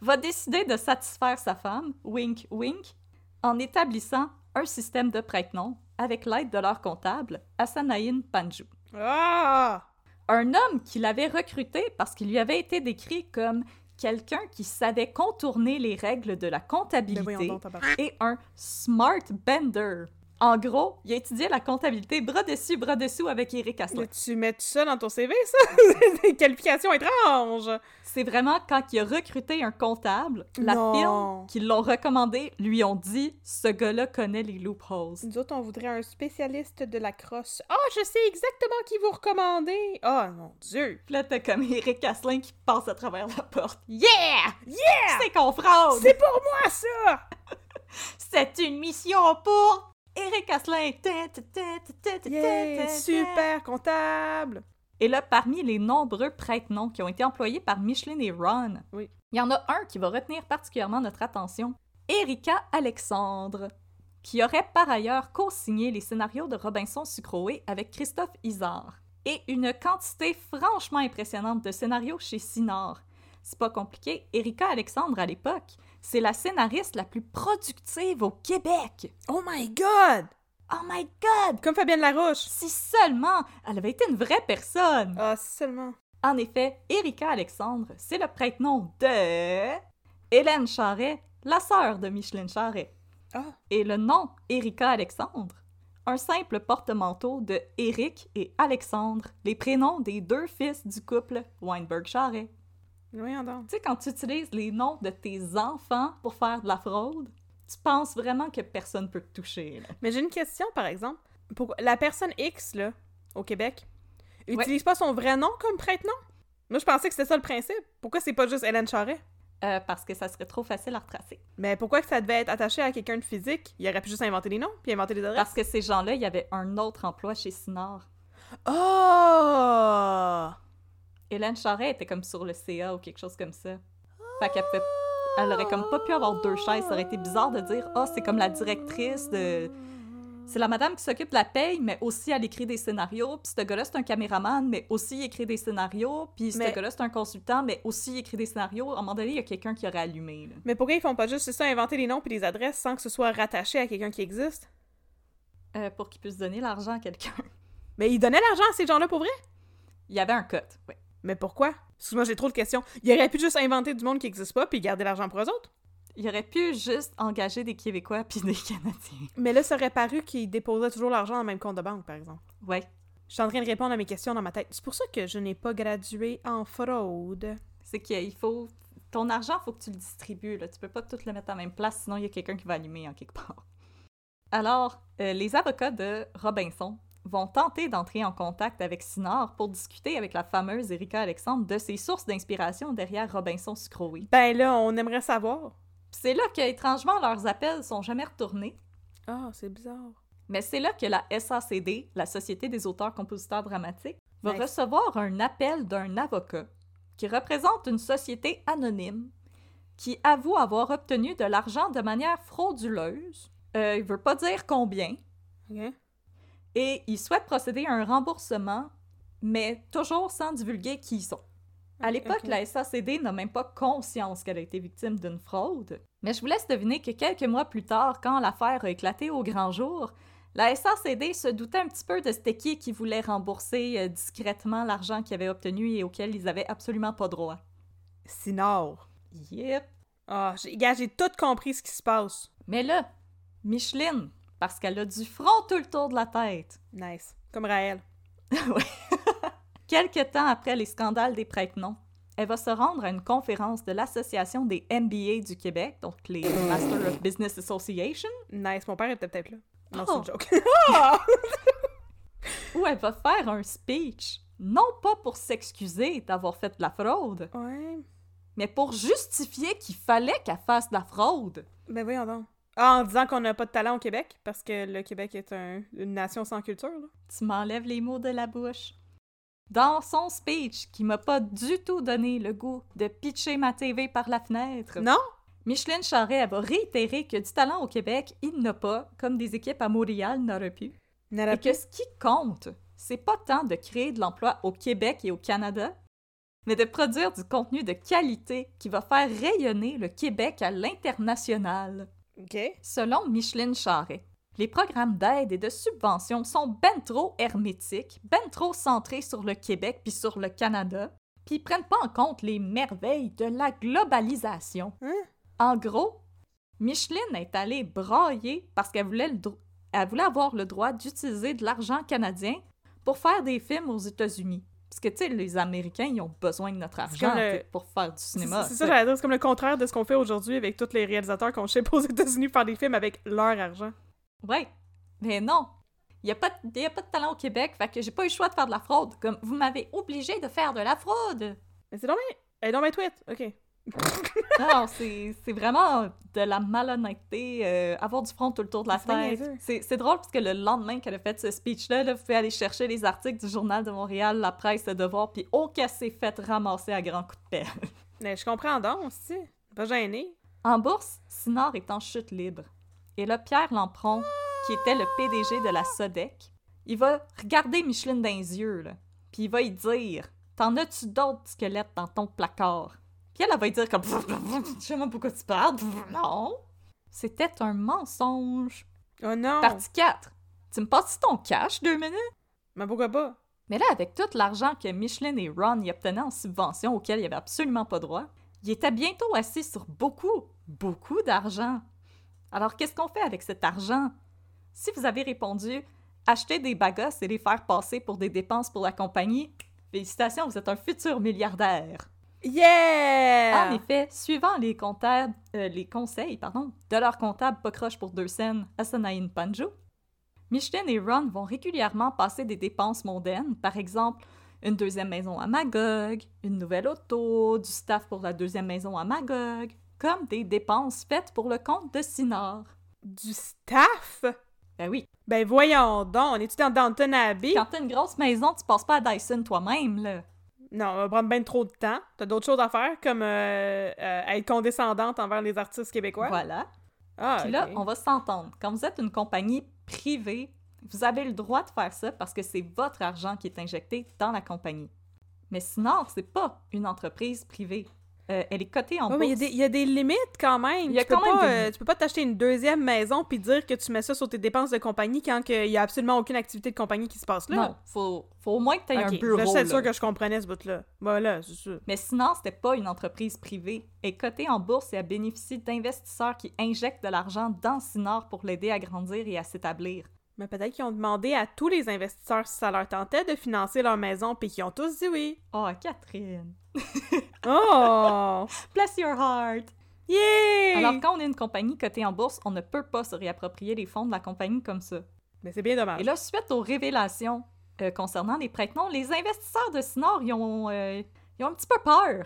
va décider de satisfaire sa femme, wink wink, en établissant un système de prête-nom avec l'aide de leur comptable, Asanaïn Panju. Ah! Un homme qu'il avait recruté parce qu'il lui avait été décrit comme quelqu'un qui savait contourner les règles de la Ben comptabilité donc, et un smart bender. En gros, il a étudié la comptabilité bras dessus, bras dessous avec Eric Asselin. Tu mets ça dans ton CV, ça? c'est des qualifications étranges! C'est vraiment quand il a recruté un comptable, la Non. firme qui l'ont recommandé lui ont dit ce gars-là connaît les loopholes. Nous autres, on voudrait un spécialiste de la crosse. Ah, je sais exactement qui vous recommander! Oh, mon Dieu! Là, t'as comme Eric Asselin qui passe à travers la porte. Yeah! Yeah! C'est qu'on fraude! C'est pour moi, ça! C'est une mission pour Eric Asselin. Yeah! Super comptable! Et là, parmi les nombreux prête-noms qui ont été employés par Micheline et Ron, Oui. il y en a un qui va retenir particulièrement notre attention. Erika Alexandre, qui aurait par ailleurs co-signé les scénarios de Robinson Sucroé avec Christophe Isard. Et une quantité franchement impressionnante de scénarios chez Sinor. C'est pas compliqué, Erika Alexandre à l'époque, c'est la scénariste la plus productive au Québec. Oh my god! Oh my god! Comme Fabienne Larouche! Si seulement elle avait été une vraie personne! Ah, si seulement. En effet, Erika Alexandre, c'est le prête-nom de Hélène Charret, la sœur de Micheline Charret. Ah, Et le nom Erika Alexandre, un simple porte-manteau de Éric et Alexandre, les prénoms des deux fils du couple Weinberg-Charret. Tu sais, quand tu utilises les noms de tes enfants pour faire de la fraude, tu penses vraiment que personne peut te toucher. là. Mais j'ai une question, par exemple. La personne X, là, au Québec, utilise pas son vrai nom comme prête-nom? Moi, je pensais que c'était ça le principe. Pourquoi c'est pas juste Hélène Charret? Euh, parce que ça serait trop facile à retracer. Mais pourquoi que ça devait être attaché à quelqu'un de physique? Il aurait pu juste inventer les noms, puis inventer les adresses. Parce que ces gens-là, il y avait un autre emploi chez Sinor. Oh! Hélène Charret était comme sur le CA ou quelque chose comme ça. Fait qu'elle pouvait- elle aurait comme pas pu avoir deux chaises. Ça aurait été bizarre de dire Ah, c'est comme la directrice de. C'est la madame qui s'occupe de la paye, mais aussi elle écrit des scénarios. Puis ce gars-là, c'est un caméraman, mais aussi il écrit des scénarios. Puis ce Mais- gars-là, c'est un consultant, mais aussi il écrit des scénarios. À un moment donné, il y a quelqu'un qui aurait allumé. là. Mais pourquoi ils font pas juste ça, inventer les noms puis les adresses sans que ce soit rattaché à quelqu'un qui existe? Euh, pour qu'il puisse donner l'argent à quelqu'un. Mais ils donnaient l'argent à ces gens-là pour vrai? Il y avait un cut, oui. Mais pourquoi? Excuse-moi, j'ai trop de questions. Il aurait pu juste inventer du monde qui existe pas puis garder l'argent pour eux autres. Il aurait pu juste engager des Québécois puis des Canadiens. Mais là, ça aurait paru qu'ils déposaient toujours l'argent dans le même compte de banque, par exemple. Ouais. Je suis en train de répondre à mes questions dans ma tête. C'est pour ça que je n'ai pas gradué en fraude. C'est qu'il faut. Ton argent, faut que tu le distribues. Là. Tu peux pas tout le mettre à la même place, sinon il y a quelqu'un qui va allumer en quelque part. Alors, euh, les avocats de Robinson vont tenter d'entrer en contact avec Sinor pour discuter avec la fameuse Erika Alexandre de ses sources d'inspiration derrière Robinson Sucroé. Ben là, on aimerait savoir. C'est là que, étrangement, leurs appels sont jamais retournés. Ah, c'est bizarre. Mais c'est là que la SACD, la Société des auteurs-compositeurs dramatiques, va Nice. recevoir un appel d'un avocat qui représente une société anonyme qui avoue avoir obtenu de l'argent de manière frauduleuse. Euh, il veut pas dire combien. Et il souhaite procéder à un remboursement, mais toujours sans divulguer qui ils sont. À l'époque, ok. la SACD n'a même pas conscience qu'elle a été victime d'une fraude. Mais je vous laisse deviner que quelques mois plus tard, quand l'affaire a éclaté au grand jour, la SACD se doutait un petit peu de c'était qui qui voulait rembourser euh, discrètement l'argent qu'ils avaient obtenu et auquel ils avaient absolument pas droit. Sinor. Yep. Ah, gars, j'ai tout compris ce qui se passe. Mais là, Micheline, parce qu'elle a du front tout le tour de la tête, Nice. Comme Raël. Ouais. Quelque temps après les scandales des prête-noms, elle va se rendre à une conférence de l'Association des MBA du Québec, donc les Master of Business Association, Nice, mon père était peut-être là. Non, Oh. c'est une joke. Ah! où elle va faire un speech, non pas pour s'excuser d'avoir fait de la fraude, ouais. mais pour justifier qu'il fallait qu'elle fasse de la fraude. Ben voyons donc. Ah, en disant qu'on n'a pas de talent au Québec, parce que le Québec est un- une nation sans culture, là. Tu m'enlèves les mots de la bouche. Dans son speech, qui m'a pas du tout donné le goût de pitcher ma TV par la fenêtre, Non? Micheline Charret elle va réitérer que du talent au Québec, il n'a pas, comme des équipes à Montréal n'auraient pu. Et que ce qui compte, c'est pas tant de créer de l'emploi au Québec et au Canada, mais de produire du contenu de qualité qui va faire rayonner le Québec à l'international. Selon Micheline Charret, les programmes d'aide et de subvention sont ben trop hermétiques, ben trop centrés sur le Québec puis sur le Canada, puis prennent pas en compte les merveilles de la globalisation. Hein? En gros, Micheline est allée brailler parce qu'elle voulait, le dro- elle voulait avoir le droit d'utiliser de l'argent canadien pour faire des films aux États-Unis. Parce que, tu sais, les Américains, ils ont besoin de notre argent le- pour faire du cinéma. c'est ça, j'allais dire, c'est comme le contraire de ce qu'on fait aujourd'hui avec tous les réalisateurs qu'on ship aux États-Unis faire des films avec leur argent. Ouais, mais non. Il n'y a, pas de- y a pas de talent au Québec, fait que j'ai pas eu le choix de faire de la fraude. Comme, vous m'avez obligé de faire de la fraude. Mais c'est donc bien... Elle est donc bien tweet. OK. Non, c'est c'est vraiment de la malhonnêteté, euh, avoir du front tout le tour de la tête. C'est drôle parce que le lendemain qu'elle a fait ce speech-là, là, vous pouvez aller chercher les articles du Journal de Montréal, La Presse, Le Devoir, puis oh qu'elle s'est fait ramasser à grands coups de pelle. Mais je comprends donc, aussi. Pas gêné. En bourse, Sinor est en chute libre. Et là, Pierre Lampron, qui était le PDG de la Sodec, il va regarder Micheline dans les yeux, là, puis il va y dire T'en as-tu d'autres squelettes dans ton placard Puis elle, elle va dire comme Je sais même pourquoi tu parles. Non. C'était un mensonge. Oh non! Partie 4. Tu me passes ton cash deux minutes? Mais pourquoi pas? mais là, avec tout l'argent que Michelin et Ron y obtenaient en subvention auquel il avait absolument pas droit, il était bientôt assis sur beaucoup, beaucoup d'argent. Alors, qu'est-ce qu'on fait avec cet argent? Si vous avez répondu acheter des bagosses et les faire passer pour des dépenses pour la compagnie, félicitations, vous êtes un futur milliardaire. Yeah! En effet, suivant les, comptables, euh, les conseils pardon, de leur comptable pas croche pour deux scènes, Asanaïn Panjo, Michelin et Ron vont régulièrement passer des dépenses mondaines, par exemple une deuxième maison à Magog, une nouvelle auto, du staff pour la deuxième maison à Magog, comme des dépenses faites pour le compte de Sinor. Du staff? Ben oui, Ben voyons donc, on est-tu dans Downton Abbey? quand t'as une grosse maison, tu passes pas à Dyson toi-même, là. Non, on va prendre bien trop de temps. T'as d'autres choses à faire, comme euh, euh, être condescendante envers les artistes québécois? Voilà. Ah, Puis là, on va s'entendre. Quand vous êtes une compagnie privée, vous avez le droit de faire ça parce que c'est votre argent qui est injecté dans la compagnie. Mais Sinor, c'est pas une entreprise privée. Euh, elle est cotée en Ouais, mais il y a bourse. des- il y, a des limites quand même. Il y a tu, peux quand même pas, des euh, tu peux pas t'acheter une deuxième maison puis dire que tu mets ça sur tes dépenses de compagnie quand il y a absolument aucune activité de compagnie qui se passe là. Non, faut, faut au moins que tu aies un bureau. c'est là. sûr que je comprenais ce bout-là. Voilà, c'est sûr. Mais sinon, c'était pas une entreprise privée. Elle est cotée en bourse et elle bénéficie d'investisseurs qui injectent de l'argent dans Sinor pour l'aider à grandir et à s'établir. Mais peut-être qu'ils ont demandé à tous les investisseurs si ça leur tentait de financer leur maison puis qu'ils ont tous dit oui. Oh, Catherine! Oh! Bless your heart! Yeah! Alors, quand on est une compagnie cotée en bourse, on ne peut pas se réapproprier les fonds de la compagnie comme ça. Mais c'est bien dommage. Et là, suite aux révélations euh, concernant les prête-noms, les investisseurs de Sinor, ils ont, euh, ils ont un petit peu peur.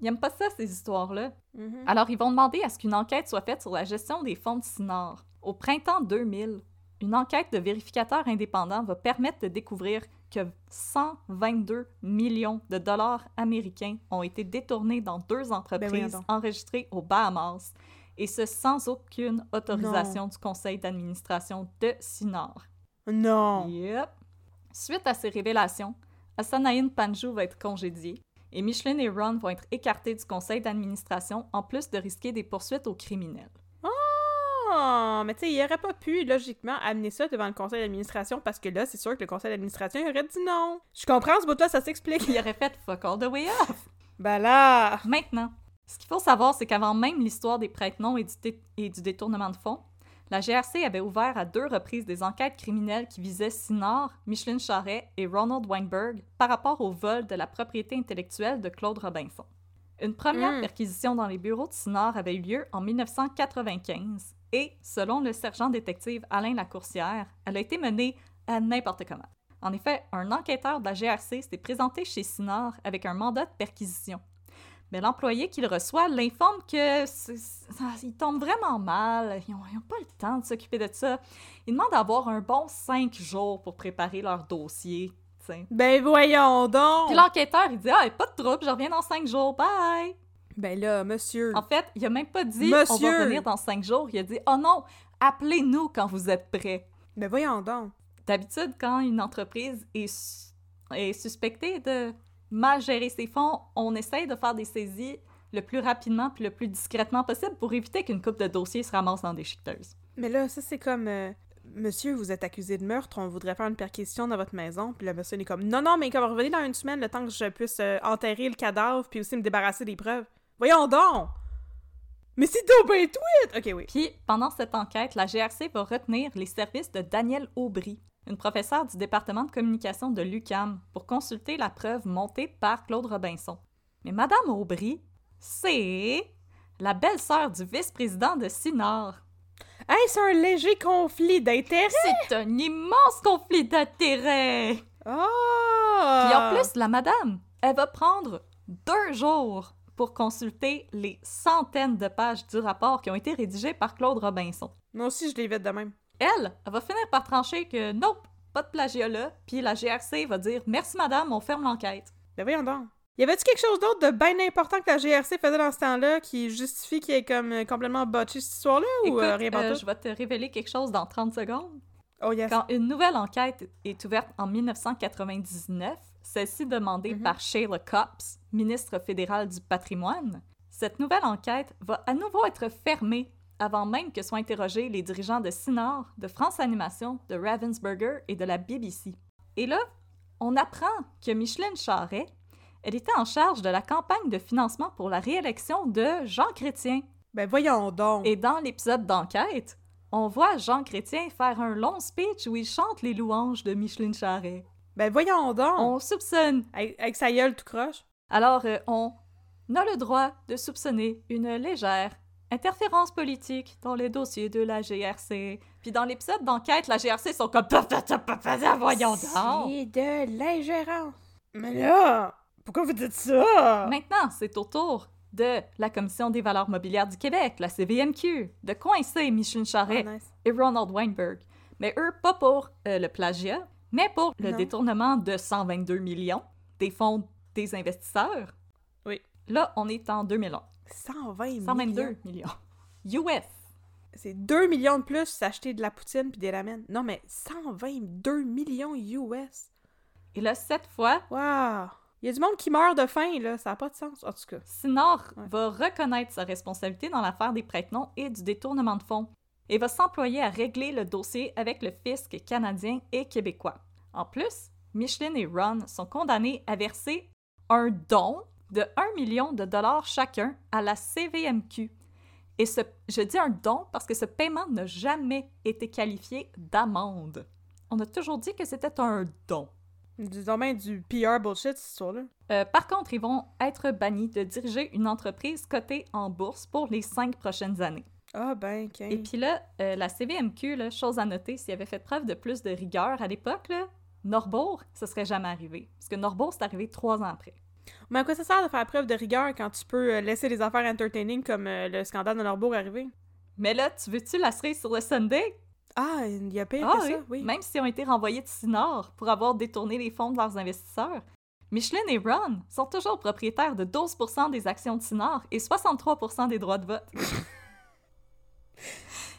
Ils aiment pas ça, ces histoires-là. Mhm. Alors, ils vont demander à ce qu'une enquête soit faite sur la gestion des fonds de Sinor. Au printemps 2000, une enquête de vérificateurs indépendants va permettre de découvrir que 122 millions de dollars américains ont été détournés dans deux voyons entreprises enregistrées aux Bahamas, et ce sans aucune autorisation du conseil d'administration de Sinor. Non! Yep. Suite à ces révélations, Asanaïn Panjou va être congédié et Michelin et Ron vont être écartés du conseil d'administration en plus de risquer des poursuites aux criminels. Oh! Mais tu sais, il aurait pas pu, logiquement, amener ça devant le conseil d'administration parce que là, c'est sûr que le conseil d'administration aurait dit non. Je comprends ce bout-là, ça s'explique. Il aurait fait fuck all the way off. Ben là! Maintenant, ce qu'il faut savoir, c'est qu'avant même l'histoire des et, du dé- et du détournement de fonds, la GRC avait ouvert à deux reprises des enquêtes criminelles qui visaient Sinard, Micheline Charret et Ronald Weinberg par rapport au vol de la propriété intellectuelle de Claude Robinson. Une première Mm. perquisition dans les bureaux de Sinard avait eu lieu en 1995 et, selon le sergent détective Alain Lacourcière, elle a été menée à n'importe comment. En effet, un enquêteur de la GRC s'est présenté chez Sinard avec un mandat de perquisition. Mais l'employé qu'il reçoit l'informe que ça- il tombe vraiment mal, ils n'ont pas le temps de s'occuper de ça. Il demande d'avoir un bon cinq jours pour préparer leur dossier. t'sais. Ben voyons donc! Puis l'enquêteur, il dit Ah, pas de trouble, je reviens dans cinq jours, bye! Ben là, monsieur. En fait, il a même pas dit On Monsieur! va revenir dans cinq jours. Il a dit Oh non, appelez-nous quand vous êtes prêts. Ben voyons donc. D'habitude, quand une entreprise est, su- est suspectée de mal gérer ses fonds, on essaye de faire des saisies le plus rapidement puis le plus discrètement possible pour éviter qu'une coupe de dossiers se ramasse dans des chiqueteuses. Mais là, ça c'est comme... euh, Monsieur, vous êtes accusé de meurtre, on voudrait faire une perquisition dans votre maison. Puis le monsieur il est comme, non, non, mais comme revenez dans une semaine, le temps que je puisse euh, enterrer le cadavre, puis aussi me débarrasser des preuves. Voyons donc! Mais c'est tout ben tweet! Ok, oui. Puis, pendant cette enquête, la GRC va retenir les services de Danielle Aubry, une professeure du département de communication de l'UCAM, pour consulter la preuve montée par Claude Robinson. Mais Madame Aubry, c'est la belle-sœur du vice-président de Sinard. Hey, c'est un léger conflit d'intérêts! C'est un immense conflit d'intérêts! Ah! Puis en plus, la madame, elle va prendre deux jours pour consulter les centaines de pages du rapport qui ont été rédigées par Claude Robinson. Moi aussi, je l'ai vite de même. Elle, elle va finir par trancher que nope, pas de plagiat là, puis la GRC va dire merci madame, on ferme l'enquête. Ben voyons donc. Y avait-tu quelque chose d'autre de bien important que la GRC faisait dans ce temps-là qui justifie qu'il ait comme euh, complètement botché cette histoire-là ou euh, rien euh, tout? je vais te révéler quelque chose dans 30 secondes. Oh yes. Quand une nouvelle enquête est ouverte en 1999, celle-ci demandée Mhm. par Sheila Copps, ministre fédéral du patrimoine, cette nouvelle enquête va à nouveau être fermée avant même que soient interrogés les dirigeants de Cinor, de France Animation, de Ravensburger et de la BBC. Et là, on apprend que Micheline Charret, elle était en charge de la campagne de financement pour la réélection de Jean Chrétien. Ben voyons donc. Et dans l'épisode d'enquête, on voit Jean Chrétien faire un long speech où il chante les louanges de Micheline Charret. Ben voyons donc. On soupçonne. Avec, avec sa gueule tout croche? Alors, euh, on a le droit de soupçonner une légère interférence politique dans les dossiers de la GRC. Puis dans l'épisode d'enquête, la GRC sont comme voyons donc. C'est de l'ingérence. Mais là, pourquoi vous dites ça? Maintenant, c'est au tour de la Commission des valeurs mobilières du Québec, la CVMQ, de coincer Micheline Charret Ah, nice. et Ronald Weinberg. Mais eux, pas pour euh, le plagiat, mais pour le Non. détournement de 122 millions des fonds des investisseurs. Oui. Là, on est en 2001. 120 122 millions. millions. US. C'est 2 millions de plus s'acheter de la poutine puis des ramen. Non, mais 122 millions US. Et là, cette fois, Wow! Il y a du monde qui meurt de faim, là. Ça n'a pas de sens. En tout cas. Sinor Ouais. va reconnaître sa responsabilité dans l'affaire des prête-noms et du détournement de fonds et va s'employer à régler le dossier avec le fisc canadien et québécois. En plus, Micheline et Ron sont condamnés à verser un don de 1 million de dollars chacun à la CVMQ. Et ce, je dis un don parce que ce paiement n'a jamais été qualifié d'amende. On a toujours dit que c'était un don. Disons bien du PR bullshit, cette histoire-là. Euh, par contre, ils vont être bannis de diriger une entreprise cotée en bourse pour les cinq prochaines années. Ah, ben, ok. Et puis là, euh, la CVMQ, là, chose à noter, s'il avait fait preuve de plus de rigueur à l'époque, Norbourg, ça serait jamais arrivé. Parce que Norbourg, c'est arrivé trois ans après. Mais à quoi ça sert de faire preuve de rigueur quand tu peux euh, laisser les affaires entertaining comme euh, le scandale de Norbourg arriver? Mais là, tu veux-tu la cerise sur le Sunday? Ah, il y a pire Ah que oui. ça, oui. Même s'ils ont été renvoyés de Sinor pour avoir détourné les fonds de leurs investisseurs. Michelin et Ron sont toujours propriétaires de 12% des actions de Sinor et 63% des droits de vote.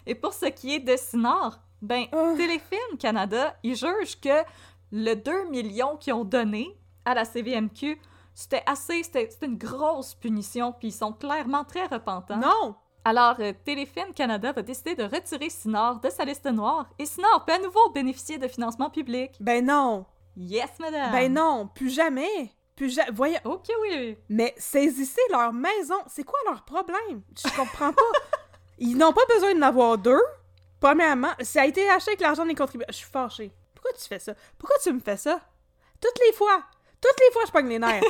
et pour ce qui est de Sinor, ben, Ah. Téléfilm Canada, ils jugent que le 2 millions qu'ils ont donné à la CVMQ, c'était assez, c'était c'était une grosse punition, puis ils sont clairement très repentants. Non! Alors, euh, Téléfilm Canada va décider de retirer Sinor de sa liste noire et Sinor peut à nouveau bénéficier de financement public. Ben non! Yes, madame! Ben non! Plus jamais! Plus jamais! Voyons! Ok, oui. Mais saisissez leur maison! C'est quoi leur problème? Je comprends pas! Ils n'ont pas besoin d'en avoir deux! premièrement, ça a été acheté avec l'argent des contribuables. Je suis fâchée. Pourquoi tu fais ça? Pourquoi tu me fais ça? Toutes les fois! Toutes les fois, je pogne les nerfs!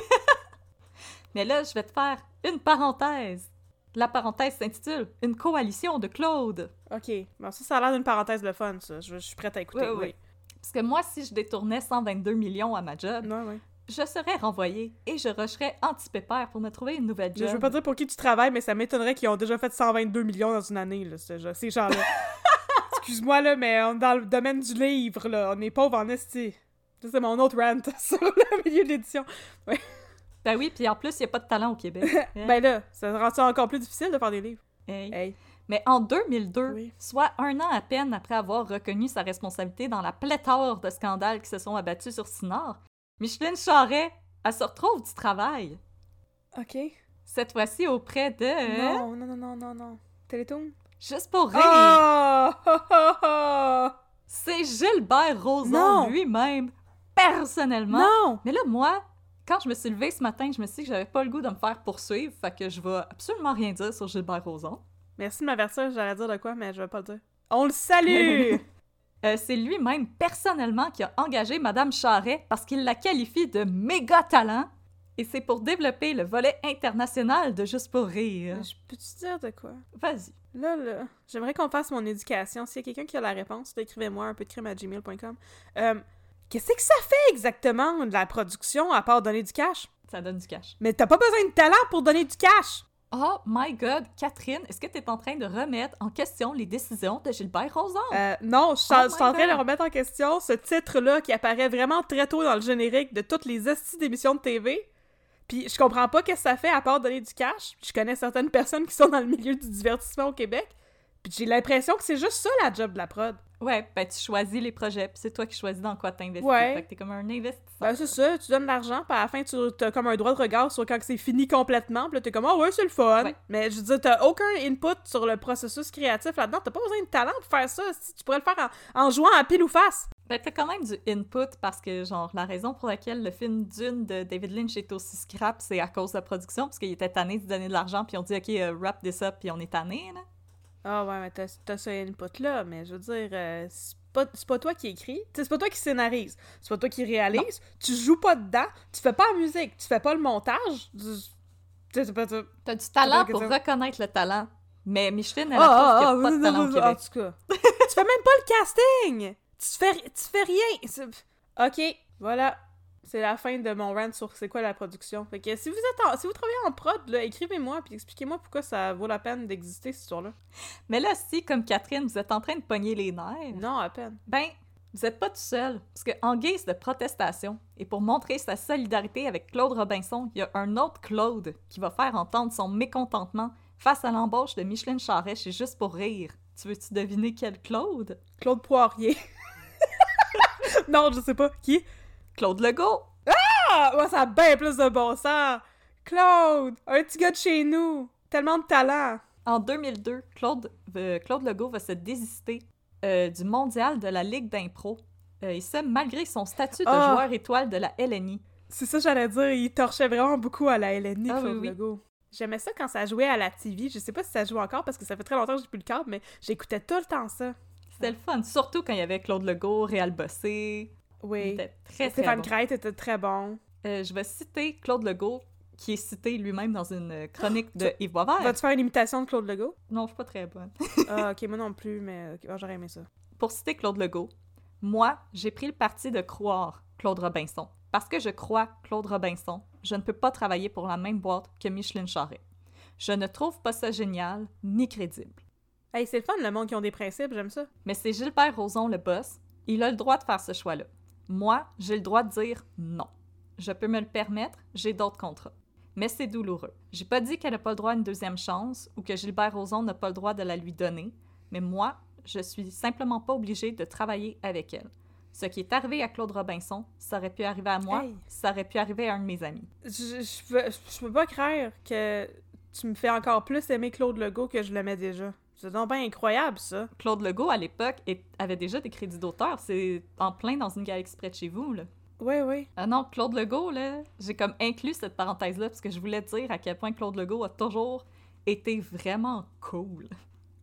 Mais là, je vais te faire une parenthèse. La parenthèse s'intitule Une coalition de Claude. ok, bon, ça, ça a l'air d'une parenthèse de fun, ça. Je, je suis prête à écouter. Oui, oui. Parce que moi, si je détournais 122 millions à ma job, Ouais, ouais. Je serais renvoyée et je rusherais anti-pépère pour me trouver une nouvelle Je, job. je veux pas dire pour qui tu travailles, mais ça m'étonnerait qu'ils ont déjà fait 122 millions dans une année, là, ce genre- ces gens-là. Excuse-moi, là, mais on est dans le domaine du livre, là. On est pauvres en esti. C'est mon autre rant sur le milieu de l'édition. Ben oui, puis en plus, il n'y a pas de talent au Québec. Hein? Ben là, ça rend ça encore plus difficile de faire des livres. Hey. Hey. Mais en 2002, Oui. soit un an à peine après avoir reconnu sa responsabilité dans la pléthore de scandales qui se sont abattus sur Sinard, Micheline Charret, elle se retrouve du travail. OK. Cette fois-ci auprès de... Non, non, non, non, non, non. Télétoon? Juste pour rire, Oh! Oh, oh, oh! c'est Gilbert Rozon lui-même, personnellement. Non! Mais là, moi, quand je me suis levée ce matin, je me suis dit que j'avais pas le goût de me faire poursuivre, fait que je vais absolument rien dire sur Gilbert Rozon. Merci de m'avertir, j'allais dire de quoi, mais je vais pas le dire. On le salue! Euh, c'est lui-même personnellement qui a engagé Madame Charret parce qu'il la qualifie de méga talent. Et c'est pour développer le volet international de Juste pour rire. je peux-tu dire de quoi? Vas-y. Là, là, j'aimerais qu'on fasse mon éducation. S'il y a quelqu'un qui a la réponse, écrivez-moi un peu de crime à gmail.com. Euh, Qu'est-ce que ça fait exactement de la production à part donner du cash? Ça donne du cash. Mais t'as pas besoin de talent pour donner du cash! Oh my god, Catherine, est-ce que tu es en train de remettre en question les décisions de Gilbert Rozon? Euh, non, je suis Oh en my train de remettre en question ce titre-là qui apparaît vraiment très tôt dans le générique de toutes les estis d'émissions de TV. Puis je comprends pas qu'est-ce que ça fait à part donner du cash. Je connais certaines personnes qui sont dans le milieu du divertissement au Québec. J'ai l'impression que c'est juste ça la job de la prod. Ouais, ben tu choisis les projets, puis c'est toi qui choisis dans quoi t'investis. Ouais. Fait que t'es comme un investisseur. Ben c'est ça, tu donnes de l'argent, puis à la fin tu as comme un droit de regard sur quand c'est fini complètement. Puis là t'es comme ah ouais c'est le fun. Ouais. Mais je veux dire t'as aucun input sur le processus créatif là-dedans. T'as pas besoin de talent pour faire ça. Si tu pourrais le faire en, en jouant à pile ou face. Ben, t'as quand même du input parce que, genre, la raison pour laquelle le film Dune de David Lynch est aussi scrap, c'est à cause de la production, parce qu'il était tanné de donner de l'argent, puis on dit, OK, euh, wrap this up, puis on est tanné, là. Ah ouais, mais t'as t'as ce input-là, mais je veux dire, euh, c'est pas, c'est pas toi qui écris, Tu sais, c'est pas toi qui scénarise, c'est pas toi qui réalise, tu joues pas dedans, tu fais pas la musique, tu fais pas le montage, tu. T'as du talent pour reconnaître le talent, mais Micheline, elle Ah, trouve qu'il y ah, a pas de talent au en Québec. tout cas. tu fais même pas le casting! Tu fais, tu fais rien! Ok, voilà. C'est la fin de mon rant sur c'est quoi la production. Fait que si vous êtes en- si vous travaillez en prod, écrivez-moi puis expliquez-moi pourquoi ça vaut la peine d'exister cette histoire-là. Mais là, si, comme Catherine, vous êtes en train de pogner les nerfs, Non, à peine. ben, vous êtes pas tout seul, parce que en guise de protestation, et pour montrer sa solidarité avec Claude Robinson, il y a un autre Claude qui va faire entendre son mécontentement face à l'embauche de Micheline Charret chez Juste pour rire. Tu veux-tu deviner quel Claude? Claude Poirier. non, je sais pas. Qui? Claude Legault! Ah! Moi, ça a bien plus de bon sens! Claude! Un petit gars de chez nous! Tellement de talent! En 2002, Claude, euh, Claude Legault va se désister euh, du mondial de la Ligue d'impro, euh, et ça malgré son statut de Ah! joueur étoile de la LNI. C'est ça, j'allais dire. Il torchait vraiment beaucoup à la LNI, Ah Claude oui, oui. Legault. J'aimais ça quand ça jouait à la TV. Je sais pas si ça joue encore parce que ça fait très longtemps que j'ai plus le câble, mais j'écoutais tout le temps ça. C'était le fun, surtout quand il y avait Claude Legault, Réal Bossé. Il Oui. était très, très Stéphane bon. Crête était très bon. Euh, je vais citer Claude Legault, qui est cité lui-même dans une euh, chronique de Yves Boisvert. Vas-tu faire une imitation de Claude Legault? Non, je suis pas très bonne. ah, ok, moi non plus, mais ah, j'aurais aimé ça. Pour citer Claude Legault, moi, j'ai pris le parti de croire Claude Robinson. Parce que je crois Claude Robinson, je ne peux pas travailler pour la même boîte que Micheline Charret. Je ne trouve pas ça génial ni crédible. Hey, c'est le fun, le monde qui ont des principes, j'aime ça. Mais c'est Gilbert Rozon le boss, il a le droit de faire ce choix-là. Moi, j'ai le droit de dire non. Je peux me le permettre, j'ai d'autres contrats. Mais c'est douloureux. J'ai pas dit qu'elle n'a pas le droit à une deuxième chance ou que Gilbert Rozon n'a pas le droit de la lui donner, mais moi, je suis simplement pas obligée de travailler avec elle. Ce qui est arrivé à Claude Robinson, ça aurait pu arriver à moi, Hey. ça aurait pu arriver à un de mes amis. Je, je, peux, je peux pas croire que tu me fais encore plus aimer Claude Legault que je l'aimais déjà. C'est donc bien incroyable, ça. Claude Legault, à l'époque, avait déjà des crédits d'auteur. C'est en plein dans une galaxie près de chez vous, là. Oui, oui. Ah non, Claude Legault, là, j'ai comme inclus cette parenthèse-là parce que je voulais dire à quel point Claude Legault a toujours été vraiment cool.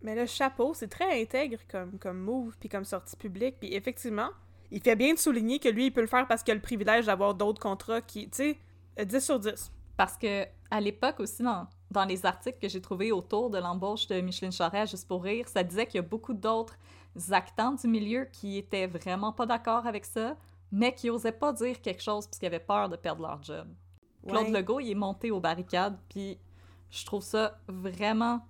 Mais le chapeau, c'est très intègre comme, comme move, puis comme sortie publique. Puis effectivement, il fait bien de souligner que lui, il peut le faire parce qu'il a le privilège d'avoir d'autres contrats qui, tu sais, 10 sur 10. Parce que à l'époque aussi, dans, dans les articles que j'ai trouvés autour de l'embauche de Micheline Charest, juste pour rire, ça disait qu'il y a beaucoup d'autres actants du milieu qui étaient vraiment pas d'accord avec ça, mais qui osaient pas dire quelque chose parce qu'ils avaient peur de perdre leur job. Claude. Legault, il est monté aux barricades, puis je trouve ça vraiment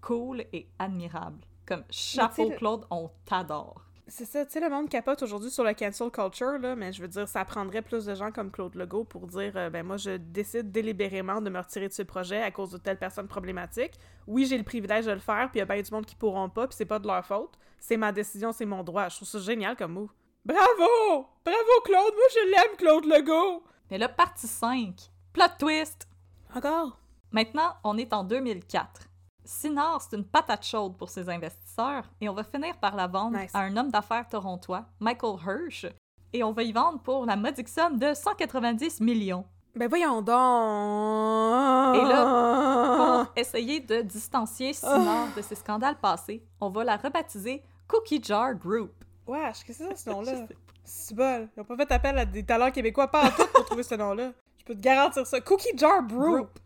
cool et admirable. Comme chapeau, Claude, on t'adore. C'est ça, tu sais, le monde capote aujourd'hui sur le cancel culture, là, mais je veux dire, ça prendrait plus de gens comme Claude Legault pour dire, euh, ben moi, je décide délibérément de me retirer de ce projet à cause de telle personne problématique. Oui, j'ai le privilège de le faire, puis il y a bien du monde qui pourront pas, puis c'est pas de leur faute. C'est ma décision, c'est mon droit. Je trouve ça génial comme move. Bravo! Bravo, Claude! Moi, je l'aime, Claude Legault! Mais là, partie 5, plot twist! Encore? Maintenant, on est en 2004. Sinard, c'est une patate chaude pour ses investisseurs et on va finir par la vendre Nice. à un homme d'affaires torontois, Michael Hirsch, et on va y vendre pour la modique somme de 190 millions. Ben voyons donc! Et là, Pour essayer de distancier Sinard de ses scandales passés, on va la rebaptiser Cookie Jar Group. Wesh, qu'est-ce que c'est ce nom-là? C'est bol. Ils ont pas fait appel à des talents québécois, pas en tout, pour trouver ce nom-là. Je peux te garantir ça. Cookie Jar. Group.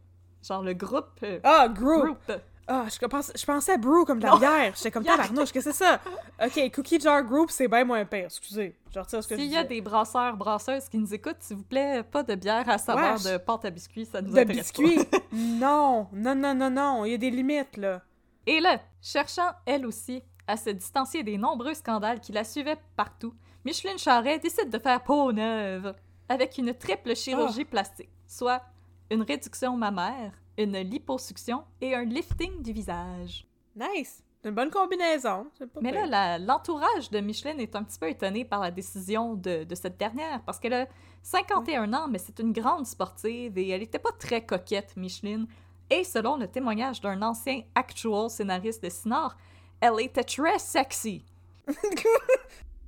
Genre le groupe. euh, Ah, Group. group. Ah, je, pense, je pensais à Brew comme de la bière. J'étais comme tabarnouche, qu'est-ce que c'est ça? Ok, Cookie Jar Group, c'est bien moins pire. Excusez. Je retire ce que S'il y a des brasseurs, brasseuses qui nous écoutent, s'il vous plaît, pas de bière à saveur Wesh. de pâte à biscuits, ça nous De intéresse pas. biscuits? non, non, non, non, non. Il y a des limites, là. Et là, cherchant elle aussi à se distancier des nombreux scandales qui la suivaient partout, Micheline Charret décide de faire peau neuve avec une triple chirurgie plastique, soit une réduction mammaire, une liposuction et un lifting du visage. Nice. C'est une bonne combinaison. Pas Mais là, pire. l'entourage de Micheline est un petit peu étonné par la décision de, de cette dernière, parce qu'elle a 51 ans, mais c'est une grande sportive et elle n'était pas très coquette, Micheline. Et selon le témoignage d'un ancien actual scénariste de Sinard, elle était très sexy.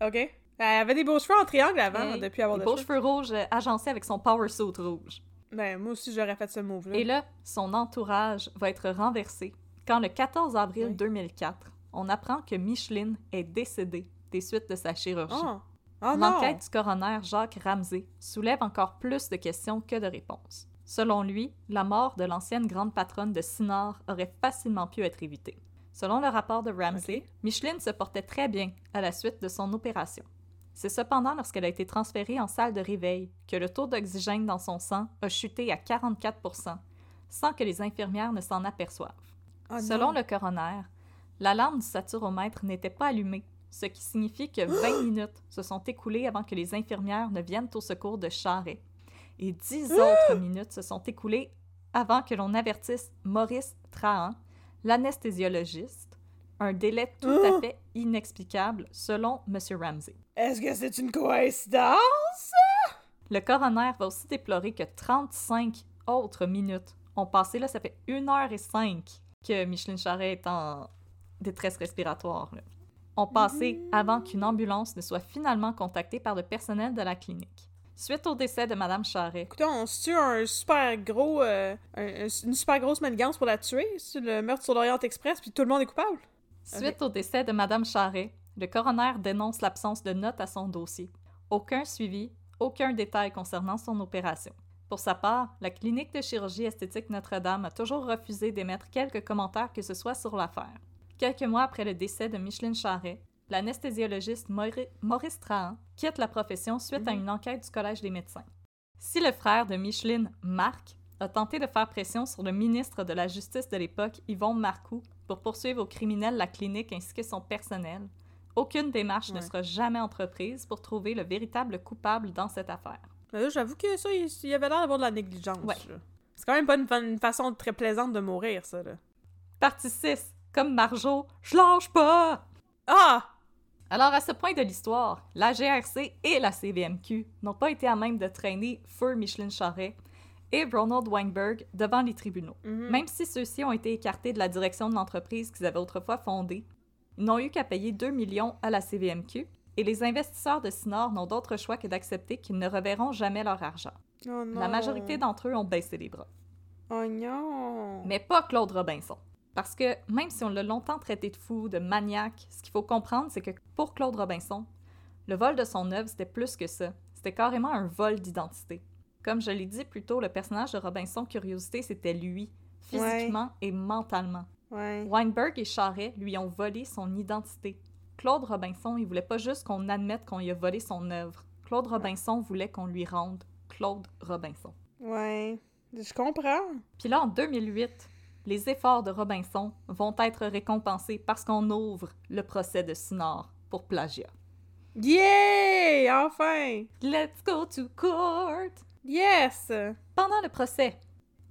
Ok. Elle avait des beaux cheveux en triangle avant, Hey, depuis avoir des beaux cheveux. cheveux rouges euh, agencés avec son power suit rouge. Ben, moi aussi, j'aurais fait ce move-là. Et là, son entourage va être renversé quand le 14 avril Oui. 2004, on apprend que Micheline est décédée des suites de sa chirurgie. Oh. Oh non! L'enquête du coroner Jacques Ramsey soulève encore plus de questions que de réponses. Selon lui, la mort de l'ancienne grande patronne de Sinard aurait facilement pu être évitée. Selon le rapport de Ramsey. Micheline se portait très bien à la suite de son opération. C'est cependant lorsqu'elle a été transférée en salle de réveil que le taux d'oxygène dans son sang a chuté à 44 sans que les infirmières ne s'en aperçoivent. Oh Selon le coroner, l'alarme du saturomètre n'était pas allumée, ce qui signifie que 20 minutes se sont écoulées avant que les infirmières ne viennent au secours de Charret. Et 10 autres minutes se sont écoulées avant que l'on avertisse Maurice Trahan, l'anesthésiologiste, un délai tout à fait inexplicable selon M. Ramsey. Est-ce que c'est une coïncidence? Le coroner va aussi déplorer que 35 autres minutes ont passé. Là, ça fait 1 heure et 5 que Micheline Charret est en détresse respiratoire. là. Ont passé avant qu'une ambulance ne soit finalement contactée par le personnel de la clinique. Suite au décès de Madame Charret, Écoutez, on se tue un super gros. euh, un- un- une super grosse manigance pour la tuer. C'est le meurtre sur l'Orient Express, puis tout le monde est coupable. Suite au décès de Madame Charret, le coroner dénonce l'absence de notes à son dossier. Aucun suivi, aucun détail concernant son opération. Pour sa part, la clinique de chirurgie esthétique Notre-Dame a toujours refusé d'émettre quelques commentaires que ce soit sur l'affaire. Quelques mois après le décès de Micheline Charret, l'anesthésiologiste Mauri- Maurice Trahan quitte la profession suite à Mhm. une enquête du Collège des médecins. Si le frère de Micheline, Marc, a tenté de faire pression sur le ministre de la Justice de l'époque, Yvon Marcoux, pour poursuivre au criminel la clinique ainsi que son personnel, aucune démarche ne sera jamais entreprise pour trouver le véritable coupable dans cette affaire. J'avoue que ça, il, il avait l'air d'avoir de la négligence. Ouais. C'est quand même pas une, fa- une façon très plaisante de mourir, ça, là. Partie 6. Comme Marjo, je lâche pas! Ah! Alors, à ce point de l'histoire, la GRC et la CVMQ n'ont pas été à même de traîner Feu Micheline Charret et Ronald Weinberg devant les tribunaux. Mhm. Même si ceux-ci ont été écartés de la direction de l'entreprise qu'ils avaient autrefois fondée, ils n'ont eu qu'à payer 2 millions à la CVMQ et les investisseurs de Sinor n'ont d'autre choix que d'accepter qu'ils ne reverront jamais leur argent. Oh non. La majorité d'entre eux ont baissé les bras. Oh non! Mais pas Claude Robinson. Parce que même si on l'a longtemps traité de fou, de maniaque, ce qu'il faut comprendre, c'est que pour Claude Robinson, le vol de son œuvre, c'était plus que ça. C'était carrément un vol d'identité. Comme je l'ai dit plus tôt, le personnage de Robinson Curiosité, c'était lui, physiquement et mentalement. Ouais. Weinberg et Charret lui ont volé son identité. Claude Robinson, il voulait pas juste qu'on admette qu'on lui a volé son œuvre. Claude Robinson voulait qu'on lui rende Claude Robinson. Ouais. Je comprends. Puis là, en 2008, les efforts de Robinson vont être récompensés parce qu'on ouvre le procès de Sinard pour plagiat. Yay! Enfin! Let's go to court! Yes! Pendant le procès,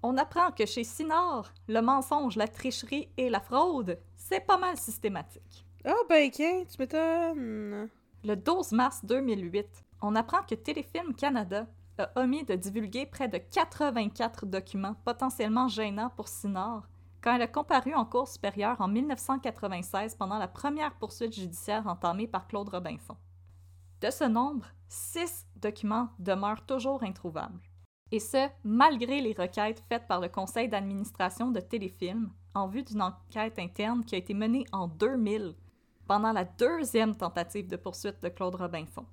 on apprend que chez Sinard, le mensonge, la tricherie et la fraude, c'est pas mal systématique. Ah, ben, tiens, tu m'étonnes. Le 12 mars 2008, on apprend que Téléfilm Canada a omis de divulguer près de 84 documents potentiellement gênants pour Sinard quand elle a comparu en cour supérieure en 1996 pendant la première poursuite judiciaire entamée par Claude Robinson. De ce nombre, six documents demeurent toujours introuvables. Et ce, malgré les requêtes faites par le conseil d'administration de Téléfilm en vue d'une enquête interne qui a été menée en 2000 pendant la deuxième tentative de poursuite de Claude Robinson.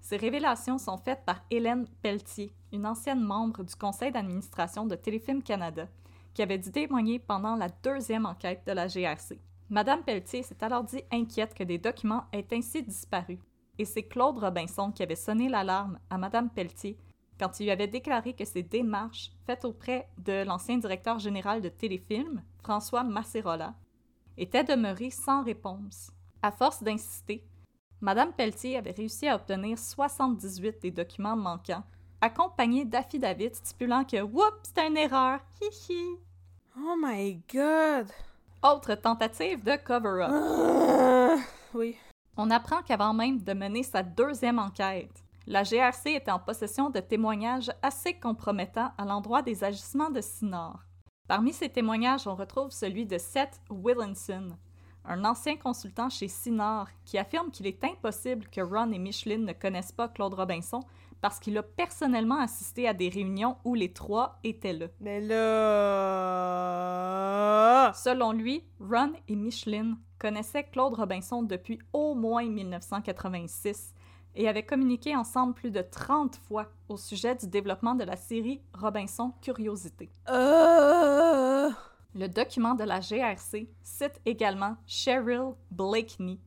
Ces révélations sont faites par Hélène Pelletier, une ancienne membre du conseil d'administration de Téléfilm Canada, qui avait dû témoigner pendant la deuxième enquête de la GRC. Madame Pelletier s'est alors dit inquiète que des documents aient ainsi disparu, et c'est Claude Robinson qui avait sonné l'alarme à Madame Pelletier quand il lui avait déclaré que ses démarches faites auprès de l'ancien directeur général de Téléfilm, François Masserola, étaient demeurées sans réponse. À force d'insister, Madame Pelletier avait réussi à obtenir 78 des documents manquants, accompagnés d'affidavits stipulant que Oups, c'était une erreur! Hihi! Oh my god! Autre tentative de cover-up. Ah, oui. On apprend qu'avant même de mener sa deuxième enquête, la GRC était en possession de témoignages assez compromettants à l'endroit des agissements de Sinard. Parmi ces témoignages, on retrouve celui de Seth Willinson, un ancien consultant chez Sinard, qui affirme qu'il est impossible que Ron et Micheline ne connaissent pas Claude Robinson parce qu'il a personnellement assisté à des réunions où les trois étaient là. Mais là... Selon lui, Ron et Micheline connaissaient Claude Robinson depuis au moins 1986 et avaient communiqué ensemble plus de 30 fois au sujet du développement de la série Robinson Curiosité. Euh... Le document de la GRC cite également Cheryl Blakeney,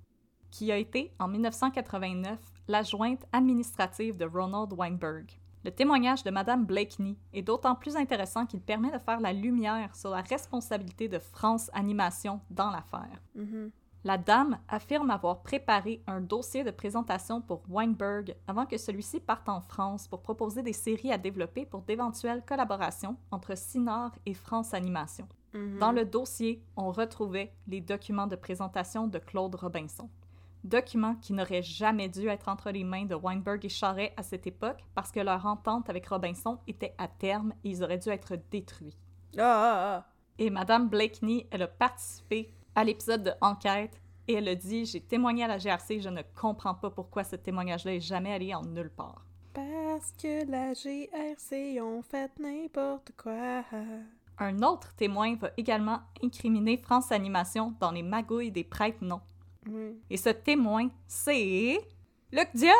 qui a été, en 1989, l'adjointe administrative de Ronald Weinberg. Le témoignage de Madame Blakeney est d'autant plus intéressant qu'il permet de faire la lumière sur la responsabilité de France Animation dans l'affaire. Mhm. La dame affirme avoir préparé un dossier de présentation pour Weinberg avant que celui-ci parte en France pour proposer des séries à développer pour d'éventuelles collaborations entre Sinard et France Animation. Mhm. Dans le dossier, on retrouvait les documents de présentation de Claude Robinson. Documents qui n'auraient jamais dû être entre les mains de Weinberg et Charret à cette époque parce que leur entente avec Robinson était à terme et ils auraient dû être détruits. Ah, ah, ah. Et Madame Blakeney, elle a participé à l'épisode de Enquête et elle a dit J'ai témoigné à la GRC, je ne comprends pas pourquoi ce témoignage-là est jamais allé en nulle part. Parce que la GRC ont fait n'importe quoi. Un autre témoin va également incriminer France Animation dans les magouilles des prêtres non. Oui. Et ce témoin, c'est. Luc Dion!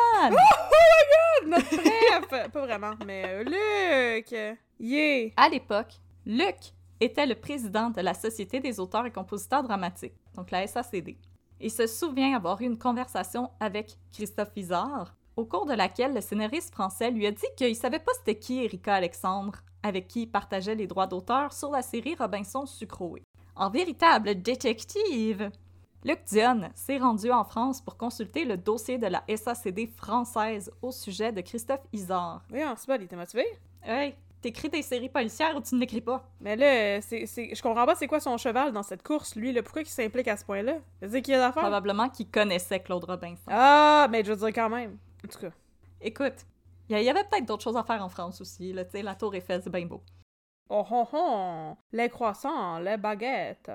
Notre bref! Pas vraiment, mais Luc! Yeah! À l'époque, Luc était le président de la Société des auteurs et compositeurs dramatiques, donc la SACD. Il se souvient avoir eu une conversation avec Christophe Izard, au cours de laquelle le scénariste français lui a dit qu'il savait pas c'était qui Erika Alexandre, avec qui il partageait les droits d'auteur sur la série Robinson Sucroé. En véritable détective, Luc Dion s'est rendu en France pour consulter le dossier de la SACD française au sujet de Christophe. Oui, pas, il était motivé? Hey, t'écris des séries policières ou tu ne l'écris pas? Mais là, c'est, c'est- je comprends pas c'est quoi son cheval dans cette course, lui, là. Pourquoi il s'implique à ce point-là? C'est qu'il y a d'affaires? Probablement qu'il connaissait Claude Robinson. Ah, mais je veux dire quand même. En tout cas. Écoute, il y, avait peut-être d'autres choses à faire en France aussi. Là, tu sais, la Tour Eiffel, c'est bien beau. Oh, oh, oh! Les croissants, les baguettes.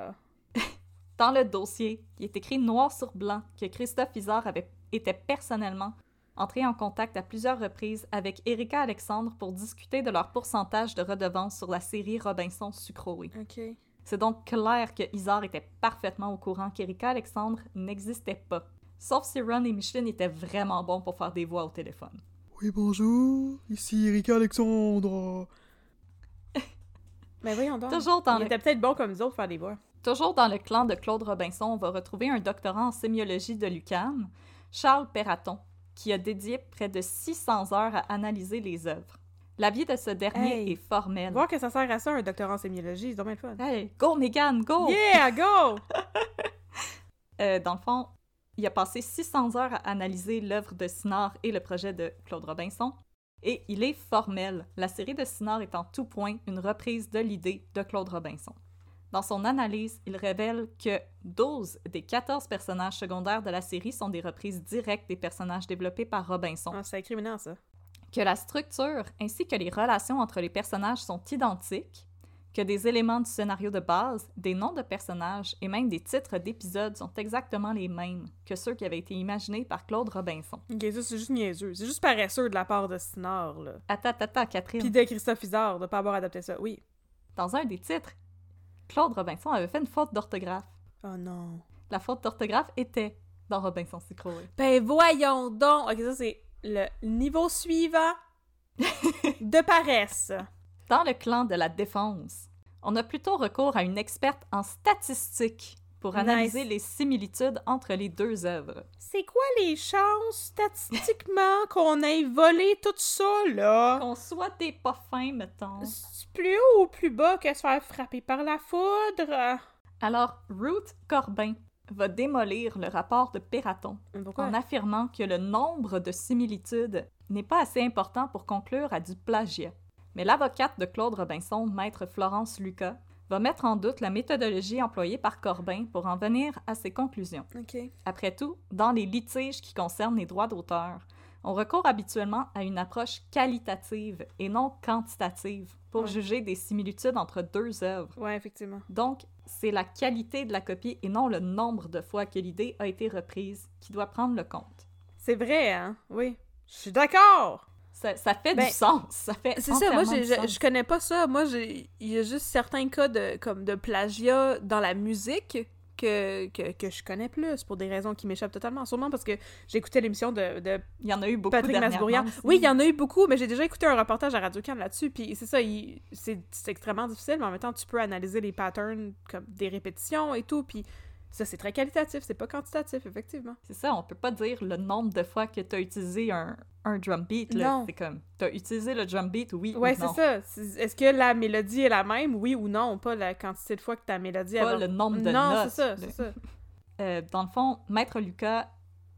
Dans le dossier, il est écrit noir sur blanc que Christophe Izard avait était personnellement entré en contact à plusieurs reprises avec Erika Alexandre pour discuter de leur pourcentage de redevance sur la série Robinson Sucroé. OK. C'est donc clair que Isard était parfaitement au courant qu'Erika Alexandre n'existait pas. Sauf si Ron et Micheline étaient vraiment bons pour faire des voix au téléphone. Oui, bonjour, ici Erika Alexandre. Mais voyons donc. Toujours dans, Il le, était peut-être bon comme nous autres pour faire des voix. toujours dans le clan de Claude Robinson, on va retrouver un doctorant en sémiologie de l'UQAM, Charles Perraton, qui a dédié près de 600 heures à analyser les œuvres. La vie de ce dernier Hey. est formelle. Voir que ça sert à ça, un doctorat en sémiologie, c'est dommage fun. Hey, go Megan, go! Yeah, go! Euh, dans le fond, il a passé 600 heures à analyser l'œuvre de Sinard et le projet de Claude Robinson. Et il est formel. La série de Sinard est en tout point une reprise de l'idée de Claude Robinson. Dans son analyse, il révèle que 12 des 14 personnages secondaires de la série sont des reprises directes des personnages développés par Robinson, Ah, c'est incriminant, ça. que la structure ainsi que les relations entre les personnages sont identiques, que des éléments du scénario de base, des noms de personnages et même des titres d'épisodes sont exactement les mêmes que ceux qui avaient été imaginés par Claude Robinson. Ok, ça, c'est juste niaiseux. C'est juste paresseux de la part de Sinard, là. Attends, attends, attends, Catherine. Puis de Christophe Isard, de pas avoir adapté ça. Oui. Dans un des titres, Claude Robinson avait fait une faute d'orthographe. Oh non. La faute d'orthographe était dans Robinson Crusoe. Ben voyons donc! Ok, ça c'est le niveau suivant de paresse. Dans le clan de la défense, on a plutôt recours à une experte en statistiques pour Nice. analyser les similitudes entre les deux œuvres. C'est quoi les chances, statistiquement, qu'on ait volé tout ça, là? Qu'on soit des pas fins, mettons. Plus haut ou plus bas que se faire frapper par la foudre? Alors, Ruth Corbin va démolir le rapport de Pourquoi? en affirmant que le nombre de similitudes n'est pas assez important pour conclure à du plagiat. Mais l'avocate de Claude Robinson, maître Florence Lucas, va mettre en doute la méthodologie employée par Corbin pour en venir à ses conclusions. Après tout, dans les litiges qui concernent les droits d'auteur, on recourt habituellement à une approche qualitative et non quantitative pour Ouais. juger des similitudes entre deux œuvres. Ouais, effectivement. Donc, c'est la qualité de la copie et non le nombre de fois que l'idée a été reprise qui doit prendre le compte. C'est vrai, hein? Oui. Je suis d'accord! Ça, ça fait Ben, du sens. Ça fait C'est ça, moi je, je connais pas ça. Moi, il y a juste certains cas de, comme de plagiat dans la musique que, que, que je connais plus pour des raisons qui m'échappent totalement. Sûrement parce que j'écoutais l'émission de, de Il y en a eu beaucoup Patrick Masbourian. Oui, il y en a eu beaucoup, mais j'ai déjà écouté un reportage à Radio-Can là-dessus, puis c'est ça, c'est extrêmement difficile, mais en même temps, tu peux analyser les patterns comme des répétitions et tout, puis ça, c'est très qualitatif, c'est pas quantitatif, effectivement. C'est ça, on peut pas dire le nombre de fois que tu as utilisé un, un drum beat. là. Non. C'est comme, tu as utilisé le drum beat, oui Ouais, ou c'est non. ça. C'est- Est-ce que la mélodie est la même, oui ou non, pas la quantité de fois que ta mélodie Pas va- le nombre de Non, notes. c'est ça, c'est ça. Euh, dans le fond, Maître Lucas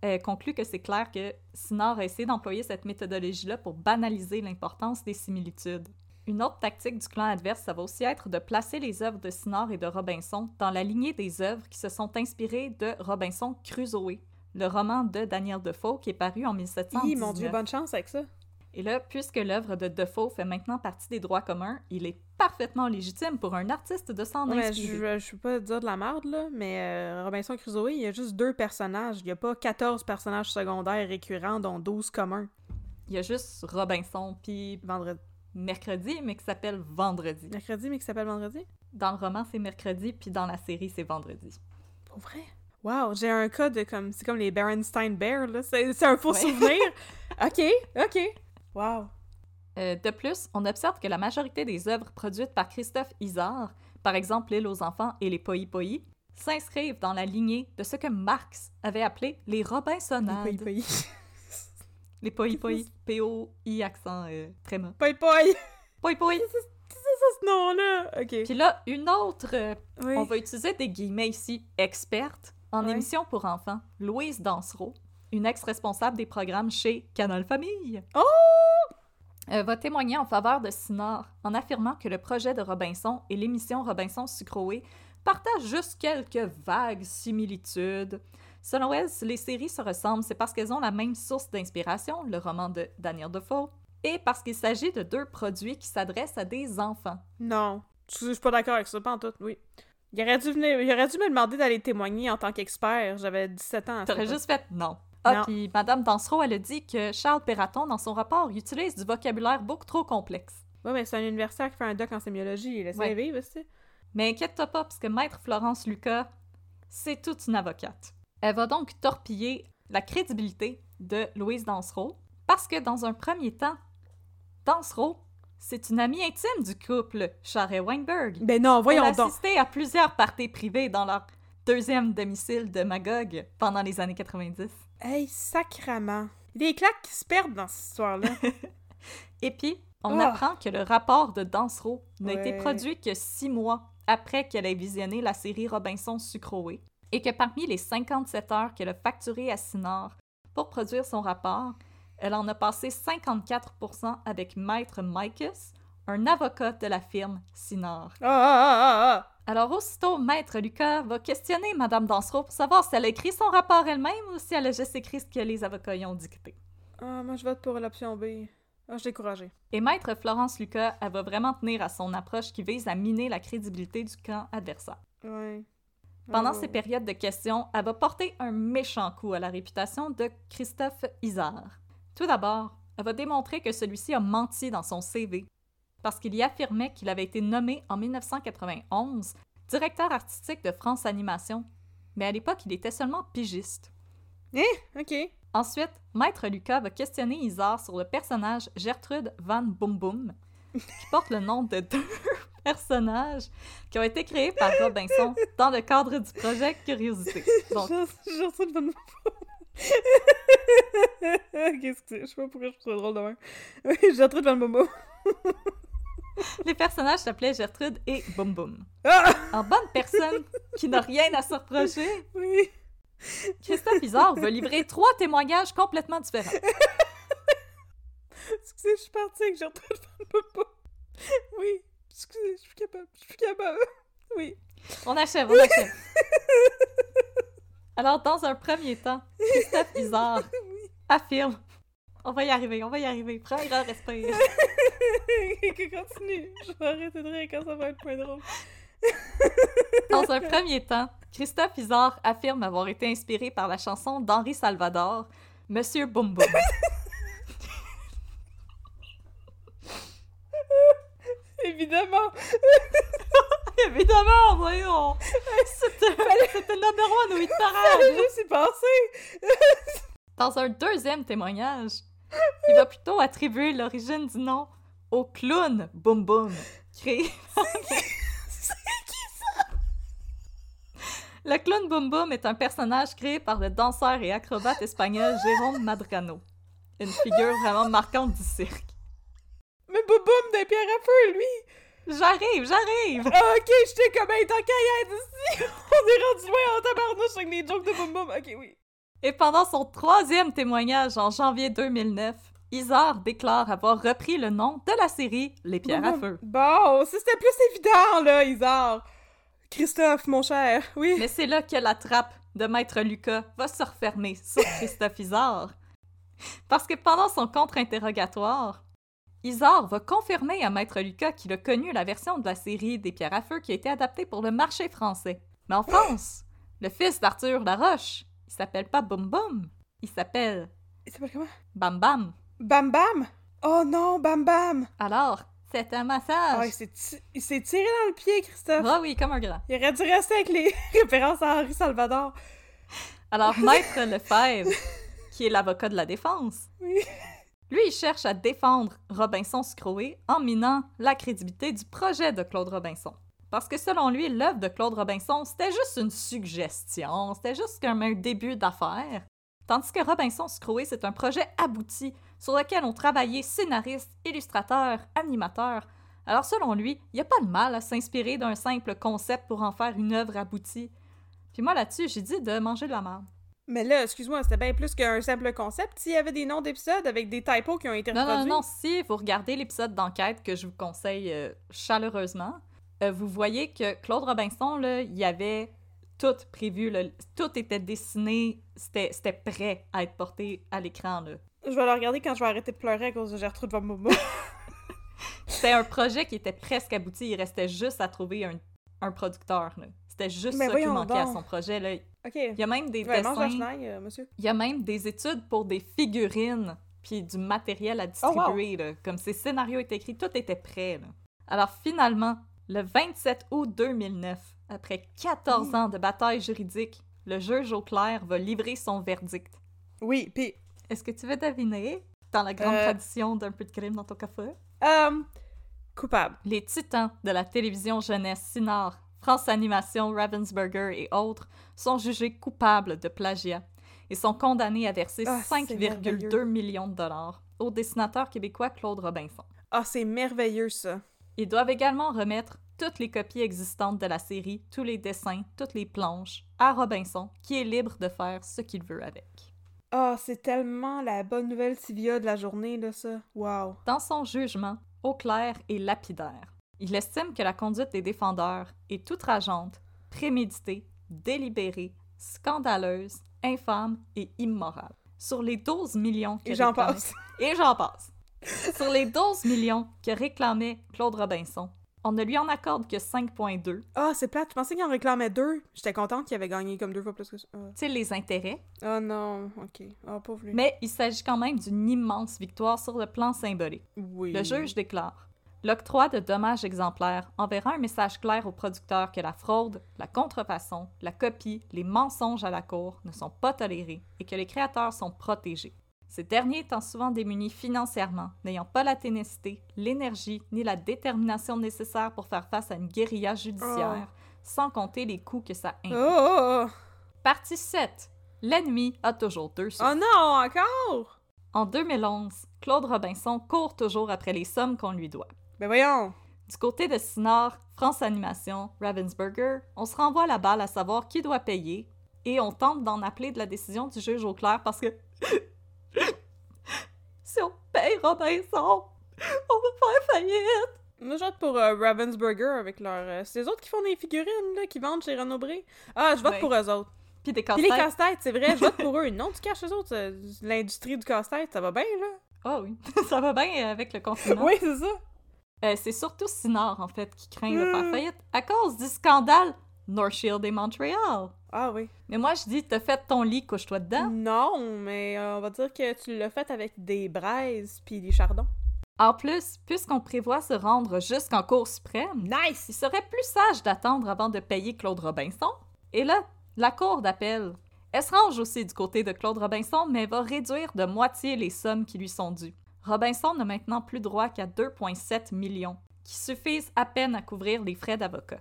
euh, conclut que c'est clair que Sinard a essayé d'employer cette méthodologie-là pour banaliser l'importance des similitudes. Une autre tactique du clan adverse, ça va aussi être de placer les œuvres de Sinard et de Robinson dans la lignée des œuvres qui se sont inspirées de Robinson Crusoe, le roman de Daniel Defoe qui est paru en 1719. Hi, mon Dieu, bonne chance avec ça. Et là, puisque l'œuvre de Defoe fait maintenant partie des droits communs, il est parfaitement légitime pour un artiste de s'en Ouais, inspirer. je, peux pas dire de la merde, là, mais euh, Robinson Crusoe, il y a juste deux personnages. Il y a pas 14 personnages secondaires récurrents, dont 12 communs. Il y a juste Robinson puis Vendredi. Mercredi, mais qui s'appelle Vendredi. Mercredi, mais qui s'appelle Vendredi? Dans le roman, c'est mercredi, puis dans la série, c'est vendredi. Pour vrai? Wow, j'ai un cas de comme. C'est comme les Berenstein Bears, là. C'est un faux Ouais. souvenir. ok, ok. Wow. Euh, de plus, on observe que la majorité des œuvres produites par Christophe Isard, par exemple L'île aux enfants et Les Poi Poi, s'inscrivent dans la lignée de ce que Marx avait appelé les Robinsonades. Poi poi. Les Poi Poi, P-O-I accent euh, tréma. Poi poi. Poi Poi! C'est ça ce nom-là? Ok. Puis là, une autre, euh, Oui. on va utiliser des guillemets ici, experte, en émission pour enfants, Louise Dansereau, une ex-responsable des programmes chez Canal Famille. Oh! euh, va témoigner en faveur de Sinard en affirmant que le projet de Robinson et l'émission Robinson Sucroé partagent juste quelques vagues similitudes. Selon elle, si les séries se ressemblent, c'est parce qu'elles ont la même source d'inspiration, le roman de Daniel Defoe, et parce qu'il s'agit de deux produits qui s'adressent à des enfants. Non. Je suis pas d'accord avec ça, pas en tout, oui. Il aurait dû, venir, il aurait dû me demander d'aller témoigner en tant qu'expert. J'avais 17 ans. T'aurais juste fait non. Ah, puis Madame Dansereau, elle a dit que Charles Perraton, dans son rapport, utilise du vocabulaire beaucoup trop complexe. Ouais, mais c'est un universitaire qui fait un doc en sémiologie. Laissez Ouais. vivre, tu sais. Mais inquiète-toi pas, parce que Maître Florence Lucas, c'est toute une avocate. Elle va donc torpiller la crédibilité de Louise Dansereau, parce que dans un premier temps, Dansereau, c'est une amie intime du couple Charret-Weinberg. Ben non, voyons Elle a donc. assisté à plusieurs parties privées dans leur deuxième domicile de Magog pendant les années 90. Hey, sacrament. Des claques qui se perdent dans cette histoire-là. Et puis, on Ah. apprend que le rapport de Dansereau n'a été produit que six mois après qu'elle ait visionné la série Robinson Sucroé et que parmi les 57 heures qu'elle a facturées à Sinard pour produire son rapport, elle en a passé 54% avec Maître Micus, un avocat de la firme Sinard. Ah, ah, ah, ah, Alors aussitôt, Maître Lucas va questionner Madame Dansereau pour savoir si elle a écrit son rapport elle-même ou si elle a juste écrit ce que les avocats y ont dicté. ah. Ah, moi, je vote pour l'option B. Ah, je suis découragée. Et Maître Florence Lucas, elle va vraiment tenir à son approche qui vise à miner la crédibilité du camp adversaire. Ouais. Pendant ces ouais. périodes de questions, elle va porter un méchant coup à la réputation de Christophe Isard. Tout d'abord, elle va démontrer que celui-ci a menti dans son CV parce qu'il y affirmait qu'il avait été nommé en 1991 directeur artistique de France Animation, mais à l'époque, il était seulement pigiste. OK. Ensuite, Maître Lucas va questionner Isard sur le personnage Gertrude Van Boom Boom, qui porte le nom de deux personnages qui ont été créés par Robinson dans le cadre du projet Curiosité. Donc, de bonne Qu'est-ce que c'est? Je sais pas pourquoi je trouve ça drôle de même. Oui, j'ai retrouvé devant le momo. les personnages s'appelaient Gertrude et Boom Boom. Ah! En bonne personne qui n'a rien à se reprocher, Oui. Christophe Isard veut livrer trois témoignages complètement différents. Excusez, je suis partie avec devant le momo. Oui. Excusez, je suis capable. Je suis capable. Oui. On achève, on achève. Alors, dans un premier temps, Christophe Isard affirme On va y arriver, on va y arriver. Prends un grand respire. Continue. Je vais arrêter de rire quand ça va être moins drôle. Dans un premier temps, Christophe Isard affirme avoir été inspiré par la chanson d'Henri Salvador, Monsieur Boum Boum. Évidemment. Évidemment, voyons! C'était c'était number one au hit parade! Je suis passée. Dans un deuxième témoignage, il va plutôt attribuer l'origine du nom au clown Boum Boum, créé Le clown Boum Boum est un personnage créé par le danseur et acrobate espagnol Jérôme Madrano. Une figure vraiment marquante du cirque. Pierres à feu, lui. J'arrive, j'arrive! Ah, ok, j'étais comme, hey, tant ici, on est rendu loin en tabarnouche avec les jokes de Boum Boum. Ok, oui. Et pendant son troisième témoignage en janvier 2009, Isard déclare avoir repris le nom de la série Les Pierres à Feu. Bon, c'était plus évident, là, Isard. Christophe, mon cher, oui. Mais c'est là que la trappe de Maître Lucas va se refermer sur Christophe Isard. Parce que pendant son contre-interrogatoire, Isard va confirmer à Maître Lucas qu'il a connu la version de la série des Pierres à Feu qui a été adaptée pour le marché français. Mais en France, le fils d'Arthur Laroche, il s'appelle pas Boum Boum, il s'appelle Il s'appelle comment? Bam Bam. Bam Bam? Oh non, Bam Bam! Alors, c'est un Ah, massage. il s'est ti- il s'est tiré dans le pied, Christophe. Ah oui, comme un grand. Il aurait dû rester avec les références à Henri Salvador. Alors, Maître Lefebvre, qui est l'avocat de la défense, Oui. Lui, il cherche à défendre Robinson Scroé en minant la crédibilité du projet de Claude Robinson. Parce que selon lui, l'œuvre de Claude Robinson, c'était juste une suggestion, c'était juste comme un début d'affaire. Tandis que Robinson Scroé, c'est un projet abouti sur lequel ont travaillé scénaristes, illustrateurs, animateurs. Alors selon lui, il n'y a pas de mal à s'inspirer d'un simple concept pour en faire une œuvre aboutie. Puis moi là-dessus, j'ai dit de manger de la merde. Mais là, excuse-moi, c'était bien plus qu'un simple concept. S'il y avait des noms d'épisodes avec des typos qui ont été Non, non, reproduits. non, si vous regardez l'épisode d'enquête que je vous conseille euh, chaleureusement, euh, vous voyez que Claude Robinson, là, il y avait tout prévu, là, tout était dessiné, c'était prêt à être porté à l'écran. Je vais le regarder quand je vais arrêter de pleurer à cause de Gertrude Van Momo. C'était un projet qui était presque abouti, il restait juste à trouver un, un producteur. C'était juste Mais ça qui manquait à son projet. Là. Ok. Il y a même des Ouais, dessins, chenaille, euh, monsieur. il y a même des études pour des figurines puis du matériel à Oh, wow. distribuer. là. Comme ces scénarios étaient écrits, tout était prêt. là. Alors finalement, Le 27 août 2009, après 14 Mm. ans de bataille juridique, le juge Auclair va livrer son verdict. Oui, puis... Est-ce que tu veux deviner, dans la grande Euh. tradition d'un peu de crime dans ton café? Euh, coupable. Les titans de la télévision jeunesse Sinar, France Animation, Ravensburger et autres sont jugés coupables de plagiat et sont condamnés à verser Ah, c'est 5,2 merveilleux. millions de dollars au dessinateur québécois Claude Robinson. Ah, c'est merveilleux, ça. Ils doivent également remettre toutes les copies existantes de la série, tous les dessins, toutes les planches, à Robinson, qui est libre de faire ce qu'il veut avec. Ah, c'est tellement la bonne nouvelle Sylvia de la journée, là, ça. Wow. Dans son jugement, Auclair est lapidaire. Il estime que la conduite des défendeurs est outrageante, préméditée, délibérée, scandaleuse, infâme et immorale. Sur les 12 millions que Et j'en réclamait- passe. Et j'en passe. Sur les 12 millions que réclamait Claude Robinson, on ne lui en accorde que 5,2. Ah, c'est plate. Je pensais qu'il en réclamait deux. J'étais contente qu'il avait gagné comme deux fois plus que ça. Ah. Tu sais, les intérêts. Oh non, ok. Ah, pauvre lui. Mais il s'agit quand même d'une immense victoire sur le plan symbolique. Oui. Le juge déclare L'octroi de dommages exemplaires enverra un message clair aux producteurs que la fraude, la contrefaçon, la copie, les mensonges à la cour ne sont pas tolérés et que les créateurs sont protégés. Ces derniers étant souvent démunis financièrement, n'ayant pas la ténacité, l'énergie ni la détermination nécessaires pour faire face à une guérilla judiciaire, sans compter les coûts que ça Oh, implique. oh, oh. Partie 7. L'ennemi a toujours deux souffles. Oh non, encore? En 2011, Claude Robinson court toujours après les sommes qu'on lui doit. Ben voyons. Du côté de Sinard, France Animation, Ravensburger, on se renvoie la balle à savoir qui doit payer et on tente d'en appeler de la décision du juge au clair parce que si on paye Robinson, on va faire faillite. Moi, je vote pour euh, Ravensburger avec leur. euh, c'est les autres qui font des figurines, là, qui vendent chez Renaud Bré. Ah, je vote Ouais. pour eux autres. Puis des Puis les casse-têtes. casse-têtes, c'est vrai, je vote pour eux. Non, tu caches eux autres. euh, L'industrie du casse-tête, ça va bien, là. Ah oui, ça va bien avec le confinement. Oui, c'est ça. Euh, c'est surtout Sinard, en fait, qui craint de faire Hmm. faillite à cause du scandale North Shield et Montréal. Ah oui. Mais moi, je dis, t'as fait ton lit, couche-toi dedans. Non, mais euh, on va dire que tu l'as fait avec des braises puis des chardons. En plus, puisqu'on prévoit se rendre jusqu'en Cour suprême, Nice! il serait plus sage d'attendre avant de payer Claude Robinson. Et là, la Cour d'appel, elle se range aussi du côté de Claude Robinson, mais va réduire de moitié les sommes qui lui sont dues. Robinson n'a maintenant plus droit qu'à 2,7 millions, qui suffisent à peine à couvrir les frais d'avocat.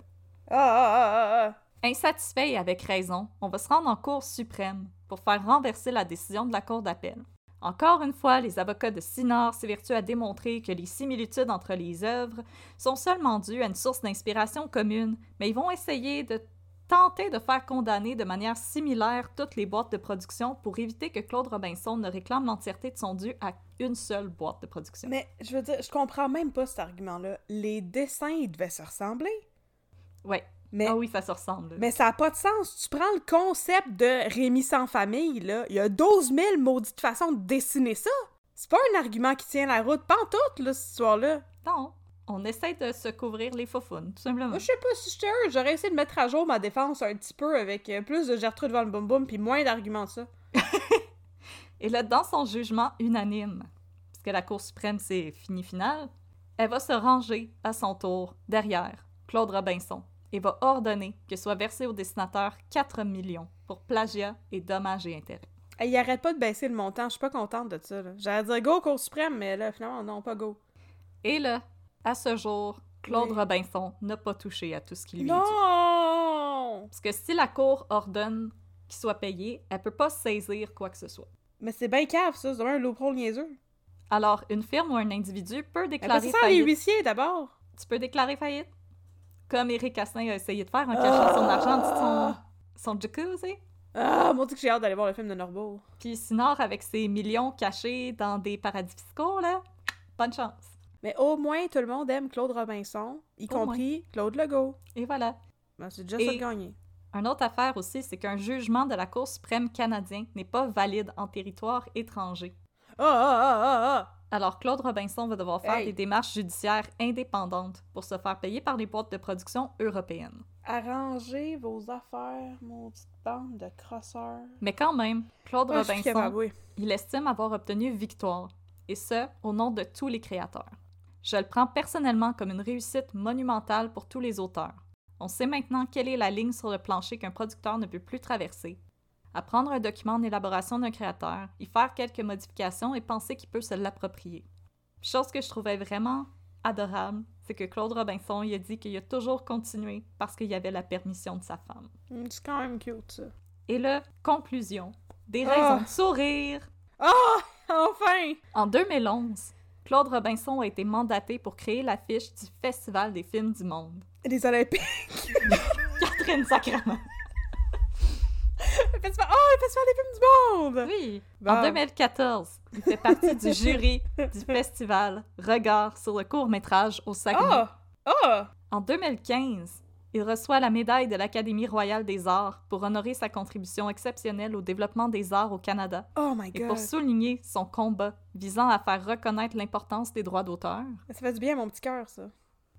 Ah, ah, ah, ah. Insatisfait et avec raison, on va se rendre en Cour suprême pour faire renverser la décision de la Cour d'appel. Encore une fois, les avocats de Sinard s'évertuent à démontrer que les similitudes entre les œuvres sont seulement dues à une source d'inspiration commune, mais ils vont essayer de tenter de faire condamner de manière similaire toutes les boîtes de production pour éviter que Claude Robinson ne réclame l'entièreté de son dû à une seule boîte de production. Mais je veux dire, je comprends même pas cet argument-là. Les dessins, ils devaient se ressembler. Ouais. Mais, Ah oui, ça se ressemble. mais ça a pas de sens. Tu prends le concept de Rémi sans famille, là. Il y a 12 000 maudites façons de dessiner ça. C'est pas un argument qui tient la route. Tout, là, cette histoire-là. Non, on essaie de se couvrir les faux tout simplement. Moi, je sais pas si j'étais eux, j'aurais essayé de mettre à jour ma défense un petit peu avec euh, plus de Gertrude Van Boom Boom puis moins d'arguments ça. Et là, dans son jugement unanime, puisque la Cour suprême, c'est fini final, elle va se ranger à son tour derrière Claude Robinson et va ordonner que soit versé au dessinateur 4 millions pour plagiat et dommages et intérêts. Hey, il arrête pas de baisser le montant, je suis pas contente de ça. J'allais dire go Cour suprême, mais là, finalement, non, pas go. Et là, à ce jour, Claude Oui. Robinson n'a pas touché à tout ce qui lui est dû. Non! Parce que si la Cour ordonne qu'il soit payé, elle peut pas saisir quoi que ce soit. Mais c'est bien cave, ça, c'est un loophole niaiseux. Alors, une firme ou un individu peut déclarer ça les faillite. huissiers, d'abord. Tu peux déclarer faillite. Comme Eric Cassin a essayé de faire en cachant son argent en dessous de son, son jacuzzi. Ah, mon dieu que j'ai hâte d'aller voir le film de Norbourg. Puis Sinor, avec ses millions cachés dans des paradis fiscaux, là, bonne chance. Mais au moins, tout le monde aime Claude Robinson, y Au compris Claude Legault. Et voilà. Ben, c'est déjà Et- ça de gagner. Une autre affaire aussi, c'est qu'un jugement de la Cour suprême canadien n'est pas valide en territoire étranger. Ah, ah, ah, ah, ah! Alors Claude Robinson va devoir faire Hey. des démarches judiciaires indépendantes pour se faire payer par les boîtes de production européennes. Arrangez vos affaires, maudite bande de crosseurs. Mais quand même, Claude Ah, Robinson. Il estime avoir obtenu victoire, et ce, au nom de tous les créateurs. Je le prends personnellement comme une réussite monumentale pour tous les auteurs. On sait maintenant quelle est la ligne sur le plancher qu'un producteur ne peut plus traverser. À prendre un document en élaboration d'un créateur, y faire quelques modifications et penser qu'il peut se l'approprier. Chose que je trouvais vraiment adorable, c'est que Claude Robinson il a dit qu'il a toujours continué parce qu'il y avait la permission de sa femme. Mm, C'est quand même cute, ça. Et là, conclusion. Des Ah. raisons de sourire. Oh! Enfin! En 2011, Claude Robinson a été mandaté pour créer l'affiche du Festival des films du monde. Les Olympiques. Catherine Sacrament. Le festival... Oh, le festival des films du monde! Oui. Bon. En 2014, il fait partie du jury du festival Regard sur le court-métrage au Saguenay. Oh! Oh! En 2015, il reçoit la médaille de l'Académie royale des arts pour honorer sa contribution exceptionnelle au développement des arts au Canada Oh my et god! pour souligner son combat visant à faire reconnaître l'importance des droits d'auteur. Ça fait du bien à mon petit cœur, ça.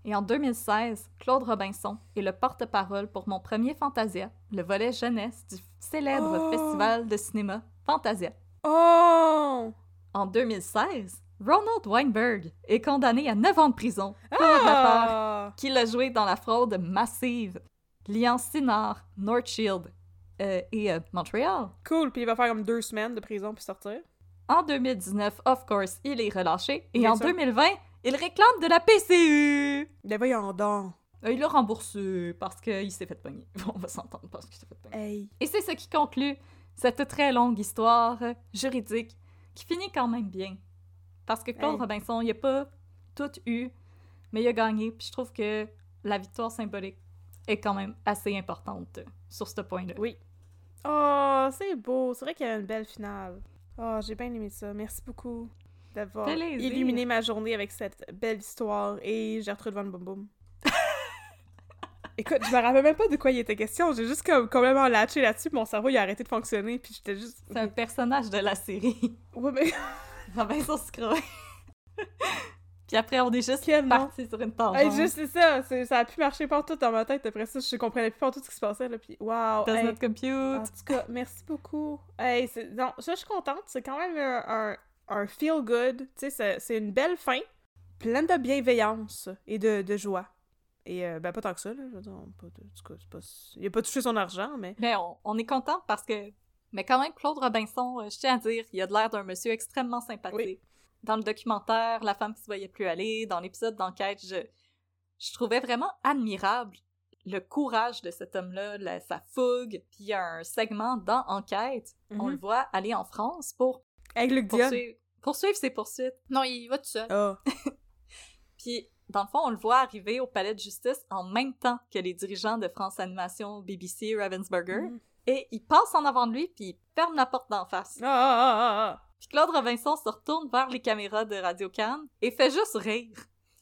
Et en 2016, Claude Robinson est le porte-parole pour mon premier Fantasia, le volet jeunesse du célèbre Oh! festival de cinéma Fantasia. Oh! En 2016, Ronald Weinberg est condamné à 9 ans de prison pour Ah! qu'il a joué dans la fraude massive liant Sinard, North Shield euh, et euh, Montréal. Cool, puis il va faire comme deux semaines de prison puis sortir. En 2019, of course, il est relâché. Et Bien en sûr. 2020, il réclame de la PCU. Ben voyons donc. Euh, il l'a remboursé parce qu'il s'est fait pogner. On va s'entendre parce qu'il s'est fait pogner. Hey. Et c'est ce qui conclut cette très longue histoire juridique qui finit quand même bien. Parce que Claude Hey. Robinson, il a pas tout eu, mais il a gagné. Puis je trouve que la victoire symbolique est quand même assez importante sur ce point-là. Oui. Oh, c'est beau. C'est vrai qu'il y a une belle finale. Oh, j'ai bien aimé ça. Merci beaucoup d'avoir illuminé ma journée avec cette belle histoire et Gertrude Van Boom Boom. Écoute, je me rappelle même pas de quoi il était question. J'ai juste comme complètement latché là-dessus, mon cerveau il a arrêté de fonctionner, puis j'étais juste. C'est un personnage de la série. Ouais, mais Robinson Scroll. Puis après, on est juste Quel nom? parti sur une tangente. Hey, juste c'est ça, ça a pu marcher partout dans ma tête. Après ça, je comprenais plus partout ce qui se passait là, puis waouh. Does hey. not compute. En tout cas, merci beaucoup. Hey, non, ça, je suis contente. C'est quand même un, un, un feel good. Tu sais, c'est- une belle fin, pleine de bienveillance et de, de joie. Et euh, ben, pas tant que ça, là. Je veux dire, pas de- en tout cas, pas- il a pas touché son argent, mais. Mais on, on est content parce que. Mais quand même, Claude Robinson, euh, je tiens à dire, il a de l'air d'un monsieur extrêmement sympathique. Oui. Dans le documentaire, la femme qui se voyait plus aller, dans l'épisode d'enquête, je, je trouvais vraiment admirable le courage de cet homme-là, sa fougue. Puis il y a un segment dans Enquête, on Mhm. le voit aller en France pour Avec Luc Dion. poursuivre, poursuivre ses poursuites. Non, il va tout seul. Ah. Puis, dans le fond, on le voit arriver au palais de justice en même temps que les dirigeants de France Animation, BBC, Ravensburger. Mhm. Et il passe en avant de lui, puis il ferme la porte d'en face. Ah, ah, ah, ah, Puis Claude Robinson se retourne vers les caméras de Radio Cannes et fait juste rire.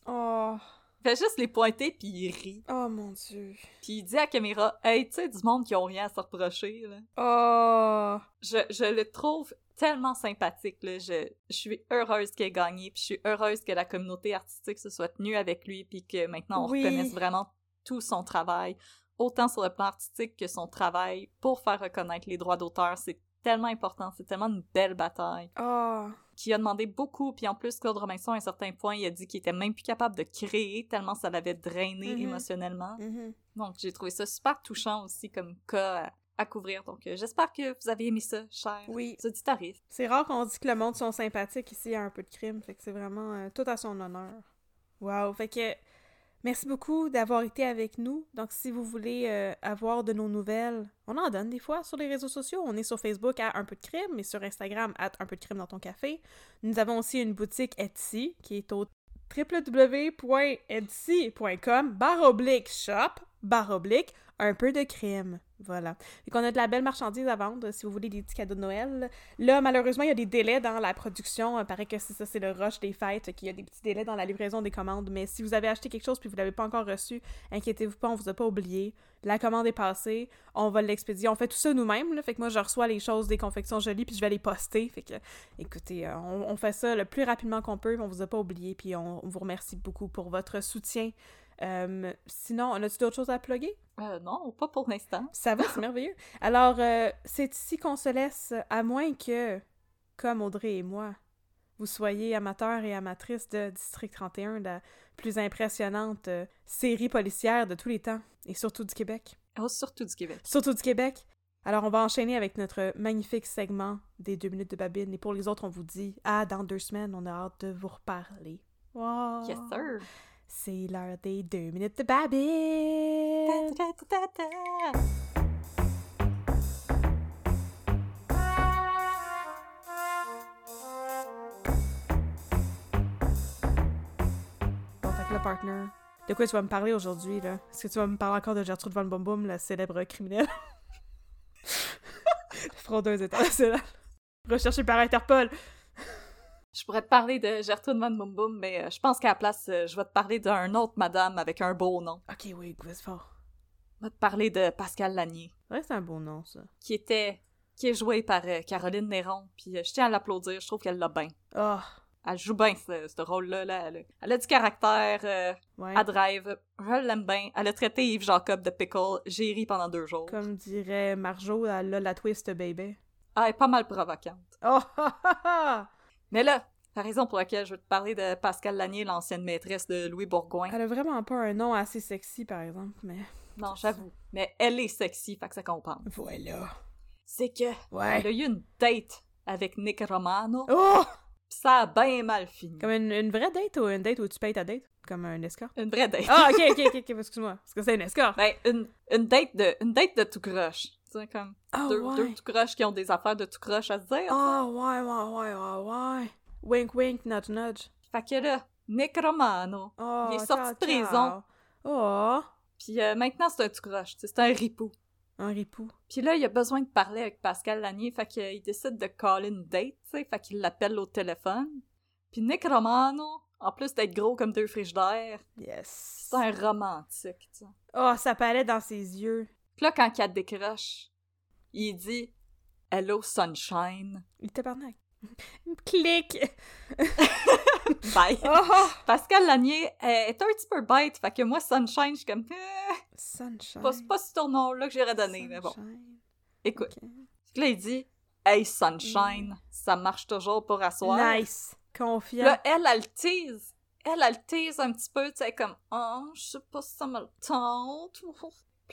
ah. Il fait juste les pointer, puis il rit. Oh. oh mon dieu. Puis il dit à la caméra « Hey, tu sais, du monde qui ont rien à se reprocher, là. Oh. Je, je le trouve tellement sympathique, là. Je, je suis heureuse qu'il ait gagné, puis je suis heureuse que la communauté artistique se soit tenue avec lui, puis que maintenant on Oui. reconnaisse vraiment tout son travail, autant sur le plan artistique que son travail pour faire reconnaître les droits d'auteur. C'est tellement important, c'est tellement une belle bataille. Oh. Qui a demandé beaucoup, puis en plus, Claude Robinson, à un certain point, il a dit qu'il était même plus capable de créer tellement ça l'avait drainé Mhm. émotionnellement. Mhm. Donc, j'ai trouvé ça super touchant aussi comme cas à, couvrir. Donc, euh, j'espère que vous avez aimé ça, chers Oui. auditaristes. C'est rare qu'on dit que le monde sont sympathiques ici, il y a un peu de crime, fait que c'est vraiment euh, tout à son honneur. Wow, fait que merci beaucoup d'avoir été avec nous. Donc si vous voulez euh, avoir de nos nouvelles, on en donne des fois sur les réseaux sociaux. On est sur Facebook à un peu de crime et sur Instagram à un peu de crime dans ton café. Nous avons aussi une boutique Etsy qui est au www.etsy.com barre shop barre un peu de crime. Voilà. Fait qu'on a de la belle marchandise à vendre si vous voulez des petits cadeaux de Noël. Là, malheureusement, il y a des délais dans la production. Il paraît que c'est ça, c'est le rush des fêtes, qu'il y a des petits délais dans la livraison des commandes. Mais si vous avez acheté quelque chose puis vous l'avez pas encore reçu, inquiétez-vous pas, on vous a pas oublié. La commande est passée, on va l'expédier. On fait tout ça nous-mêmes. Fait que moi, je reçois les choses des confections jolies puis je vais les poster. Fait que, écoutez, euh, on, fait ça le plus rapidement qu'on peut. On vous a pas oublié puis on vous remercie beaucoup pour votre soutien. Euh, sinon, on a-tu d'autres choses à plugger? Euh, non, pas pour l'instant. Ça va, c'est merveilleux. Alors, euh, c'est ici qu'on se laisse, à moins que, comme Audrey et moi, vous soyez amateur et amatrice de District 31, la plus impressionnante série policière de tous les temps, et surtout du Québec. Oh, surtout du Québec. Surtout du Québec. Alors, on va enchaîner avec notre magnifique segment des deux minutes de Babine. Et pour les autres, on vous dit, ah, dans deux semaines, on a hâte de vous reparler. Wow. Yes, sir. C'est l'heure des deux minutes de ta. Bon, fait que là, partner, de quoi tu vas me parler aujourd'hui, là? Est-ce que tu vas me parler encore de Gertrude Von Boom Boom, la célèbre criminelle? Fraudeuse internationale. Recherchée par Interpol. Je pourrais te parler de Gertrude Van Boom Boom, mais euh, je pense qu'à la place, euh, je vais te parler d'un autre madame avec un beau nom. Ok, oui, vas fort. Je vais te parler de Pascal Lanier, Ouais, c'est un beau nom, ça. qui était... qui est joué par euh, Caroline Néron, puis euh, je tiens à l'applaudir, je trouve qu'elle l'a bien. Oh, Elle joue bien ce, ce rôle-là, là. Elle, a- elle a du caractère, euh, ouais. elle drive, je l'aime bien. Elle a traité Yves Jacob de pickle, j'ai ri pendant deux jours. Comme dirait Marjo, elle a la twist, baby. Ah, elle est pas mal provocante. Oh, ha, ha, ha! Mais là, la raison pour laquelle je veux te parler de Pascal Lanier, l'ancienne maîtresse de Louis Bourgoin. Elle a vraiment pas un nom assez sexy, par exemple, mais... Non, j'avoue. Mais elle est sexy, fait que ça compense. Voilà. C'est que elle Ouais. a eu une date avec Nick Romano, Oh! pis ça a bien mal fini. Comme une, une vraie date ou une date où tu payes ta date? Comme un escort? Une vraie date. Ah, ok, ok, ok, ok, excuse-moi. Parce que c'est un escort. Ben, une, une date de une date de tout croche. Sais, comme Ah, deux, ouais. deux tout croches qui ont des affaires de tout croche à se dire. Ah, ouais, ouais, ouais, ouais, ouais. Wink, wink, nudge, nudge. Fait que là, Nick Romano, Oh, Il est sorti ciao, de prison. ciao. Oh, puis euh, maintenant c'est un tout croche, c'est un ripou. un ripou. Puis là, il a besoin de parler avec Pascal Lanier, fait qu'il décide de caller une date, tu sais, fait qu'il l'appelle au téléphone. Puis Nick Romano, en plus d'être gros comme deux frigidaires, Yes. c'est un romantique. Oh, ça parlait dans ses yeux. Puis là, quand il décroche, il dit « Hello, sunshine Il tabarnak. Clic! ». Bye! Oh, oh. Pascal Lanier euh, est un petit peu bête, fait que moi, sunshine, je suis comme Eh, Sunshine. pas, pas ce ton nom-là que j'aurais donné, mais bon. Sunshine. Écoute, Ok. Puis là, il dit Hey, sunshine, ça marche toujours pour asseoir. Nice. Confiant. Là, elle, elle le tease. Elle, elle le tease un petit peu, tu sais, comme Oh, je sais pas si ça me le tente.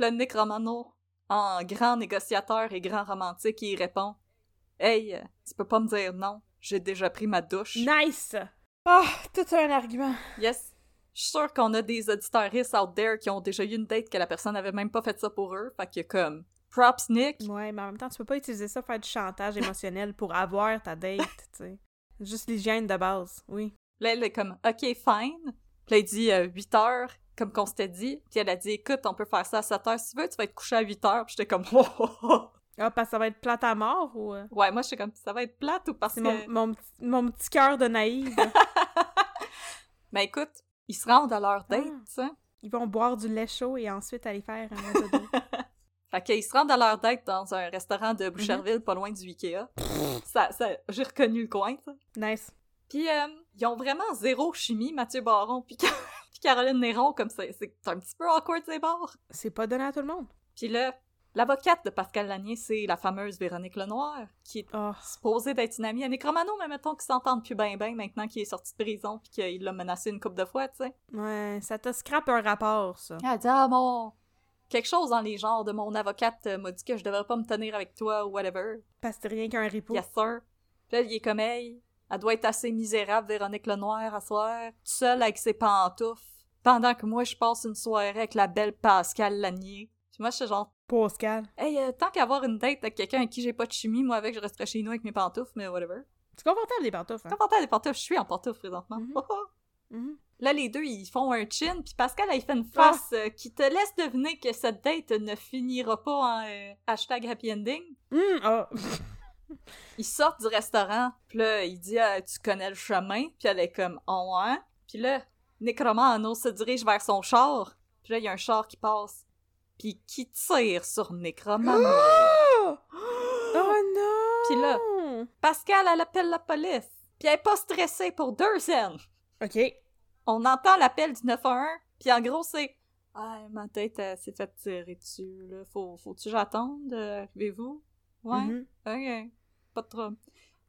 Puis là, Nick Romano, en grand négociateur et grand romantique, il répond Hey, euh, tu peux pas me dire non, j'ai déjà pris ma douche. Nice! Oh, tout un argument. Yes. Je suis sûre qu'on a des auditeuristes out there qui ont déjà eu une date que la personne avait même pas fait ça pour eux. Fait que comme props Nick. Ouais, mais en même temps, tu peux pas utiliser ça pour faire du chantage émotionnel pour avoir ta date, tu sais. Juste l'hygiène de base, oui. Là, elle est comme OK, fine. Puis là, il dit 8 heures, comme qu'on s'était dit. Puis elle a dit écoute, on peut faire ça à 7 heures si tu veux, tu vas être couché à 8 heures. Puis j'étais comme oh, oh, oh. Ah, parce que ça va être plate à mort ou... Ouais, moi, j'étais comme ça va être plate ou parce que. mon, mon, petit- mon petit cœur de naïve. Mais écoute, ils se rendent à leur date, Ah. tu sais. Ils vont boire du lait chaud et ensuite aller faire un dodo. Fait qu'ils se rendent à leur date dans un restaurant de Boucherville, pas loin du Ikea. ça, ça, j'ai reconnu le coin, sais. nice. Puis euh, ils ont vraiment zéro chimie, Mathieu Baron puis, puis Caroline Néron, comme c'est, c'est un petit peu awkward ces bords. C'est pas donné à tout le monde. Puis là, l'avocate de Pascal Lanier, c'est la fameuse Véronique Lenoir, qui est Oh, supposée d'être une amie à Nick Romano, mais mettons qu'ils s'entendent plus ben ben maintenant qu'il est sorti de prison puis qu'il l'a menacé une couple de fois, tu sais. ouais, ça te scrape un rapport, ça. Elle dit « Ah, mon... Quelque chose dans les genres de mon avocate m'a dit que je devrais pas me tenir avec toi ou whatever. Parce que c'est rien qu'un ripou. Yes, sir. Puis là, il est comme, hey, elle doit être assez misérable, Véronique Lenoir, à soir, toute seule avec ses pantoufles, pendant que moi, je passe une soirée avec la belle Pascal Lanier. Puis moi, je suis genre, Pascal. hey, euh, tant qu'avoir une date avec quelqu'un avec qui j'ai pas de chimie, moi, avec, je resterais chez nous avec mes pantoufles, mais whatever. C'est confortable, les pantoufles, hein? Confortable des pantoufles, je suis en pantoufles présentement. Mhm. Mhm. Là, les deux, ils font un chin, puis Pascal, elle fait une face euh, qui te laisse deviner que cette date ne finira pas en euh, hashtag happy ending. Hum, oh. Ils sortent du restaurant, puis là, il dit Ah, Tu connais le chemin? Puis elle est comme Oh, ouais. Puis là, Nick Romano se dirige vers son char. Puis là, il y a un char qui passe. Puis qui tire sur Nick Romano. Oh! Oh non! Puis là- Pascal, elle appelle la police. Puis elle est pas stressée pour deux scènes. OK. On entend l'appel du 911, puis en gros, c'est Ah, ma tête s'est fait tirer dessus, là. Faut, faut-tu que j'attende? Euh, Arrivez-vous? Ouais. Mhm. Ok. Pas de trouble.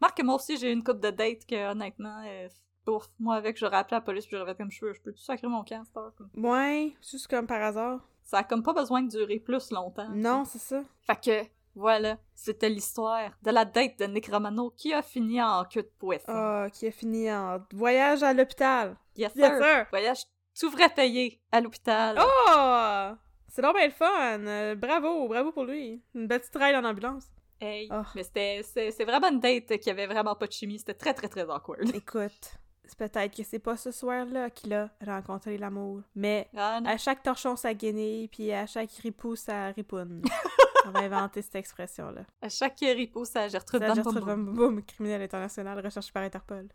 Marc moi aussi, j'ai une coupe de date que, honnêtement, euh, ouf, moi avec, j'aurais appelé la police puis j'aurais fait comme je peux, je peux tout sacrer mon camp heure, comme? Ouais, juste comme par hasard. Ça a comme pas besoin de durer plus longtemps. Non, c'est ça. Fait que, voilà, c'était l'histoire de la date de Nick Romano qui a fini en queue de poisson. Ah, qui a fini en voyage à l'hôpital. yes, Yes, sir. sir. Voyage tout vrai payé à l'hôpital. Oh! C'est donc bien le fun! Euh, bravo, bravo pour lui. Une belle petite ride en ambulance. Hey, Oh. mais c'était c'est c'est vraiment une date qui avait vraiment pas de chimie, c'était très très très awkward. Écoute, peut-être que c'est pas ce soir-là qu'il a rencontré l'amour, mais Ah, à chaque torchon sa guenille, puis à chaque ripou sa ripoune. On va inventer cette expression-là. À chaque ripou, ça Gertrude Van Gertrude. Van Boom, criminel international recherché par Interpol.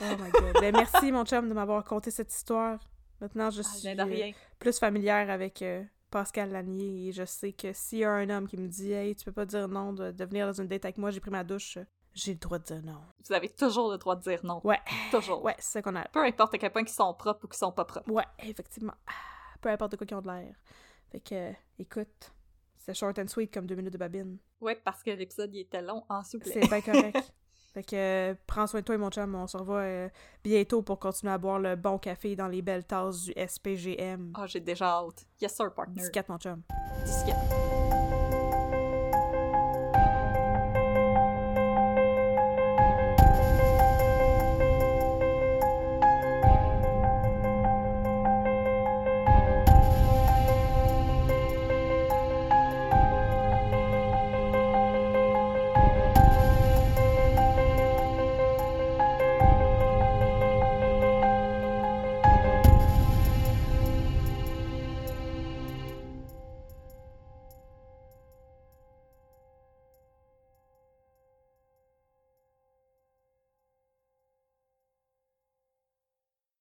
Oh my god. ben merci mon chum de m'avoir conté cette histoire. Maintenant je Ah, suis rien. plus familière avec euh, Pascal Lanier et je sais que s'il y a un homme qui me dit Hey, tu peux pas dire non de, de venir dans une date avec moi, j'ai pris ma douche, j'ai le droit de dire non. Vous avez toujours le droit de dire non. Ouais, Toujours. ouais, c'est ça qu'on a. Peu importe à quel point qu'ils sont propres ou qu'ils sont pas propres. Ouais, effectivement. Ah, Peu importe de quoi qu'ils ont de l'air. Fait que, euh, écoute, c'est short and sweet comme deux minutes de babine. Ouais, parce que l'épisode il était long, en vous plaît. C'est bien correct. fait que, euh, prends soin de toi et mon chum. On se revoit euh, bientôt pour continuer à boire le bon café dans les belles tasses du SPGM. Ah, j'ai déjà hâte. Yes sir, partner. Disquette, mon chum. Disquette.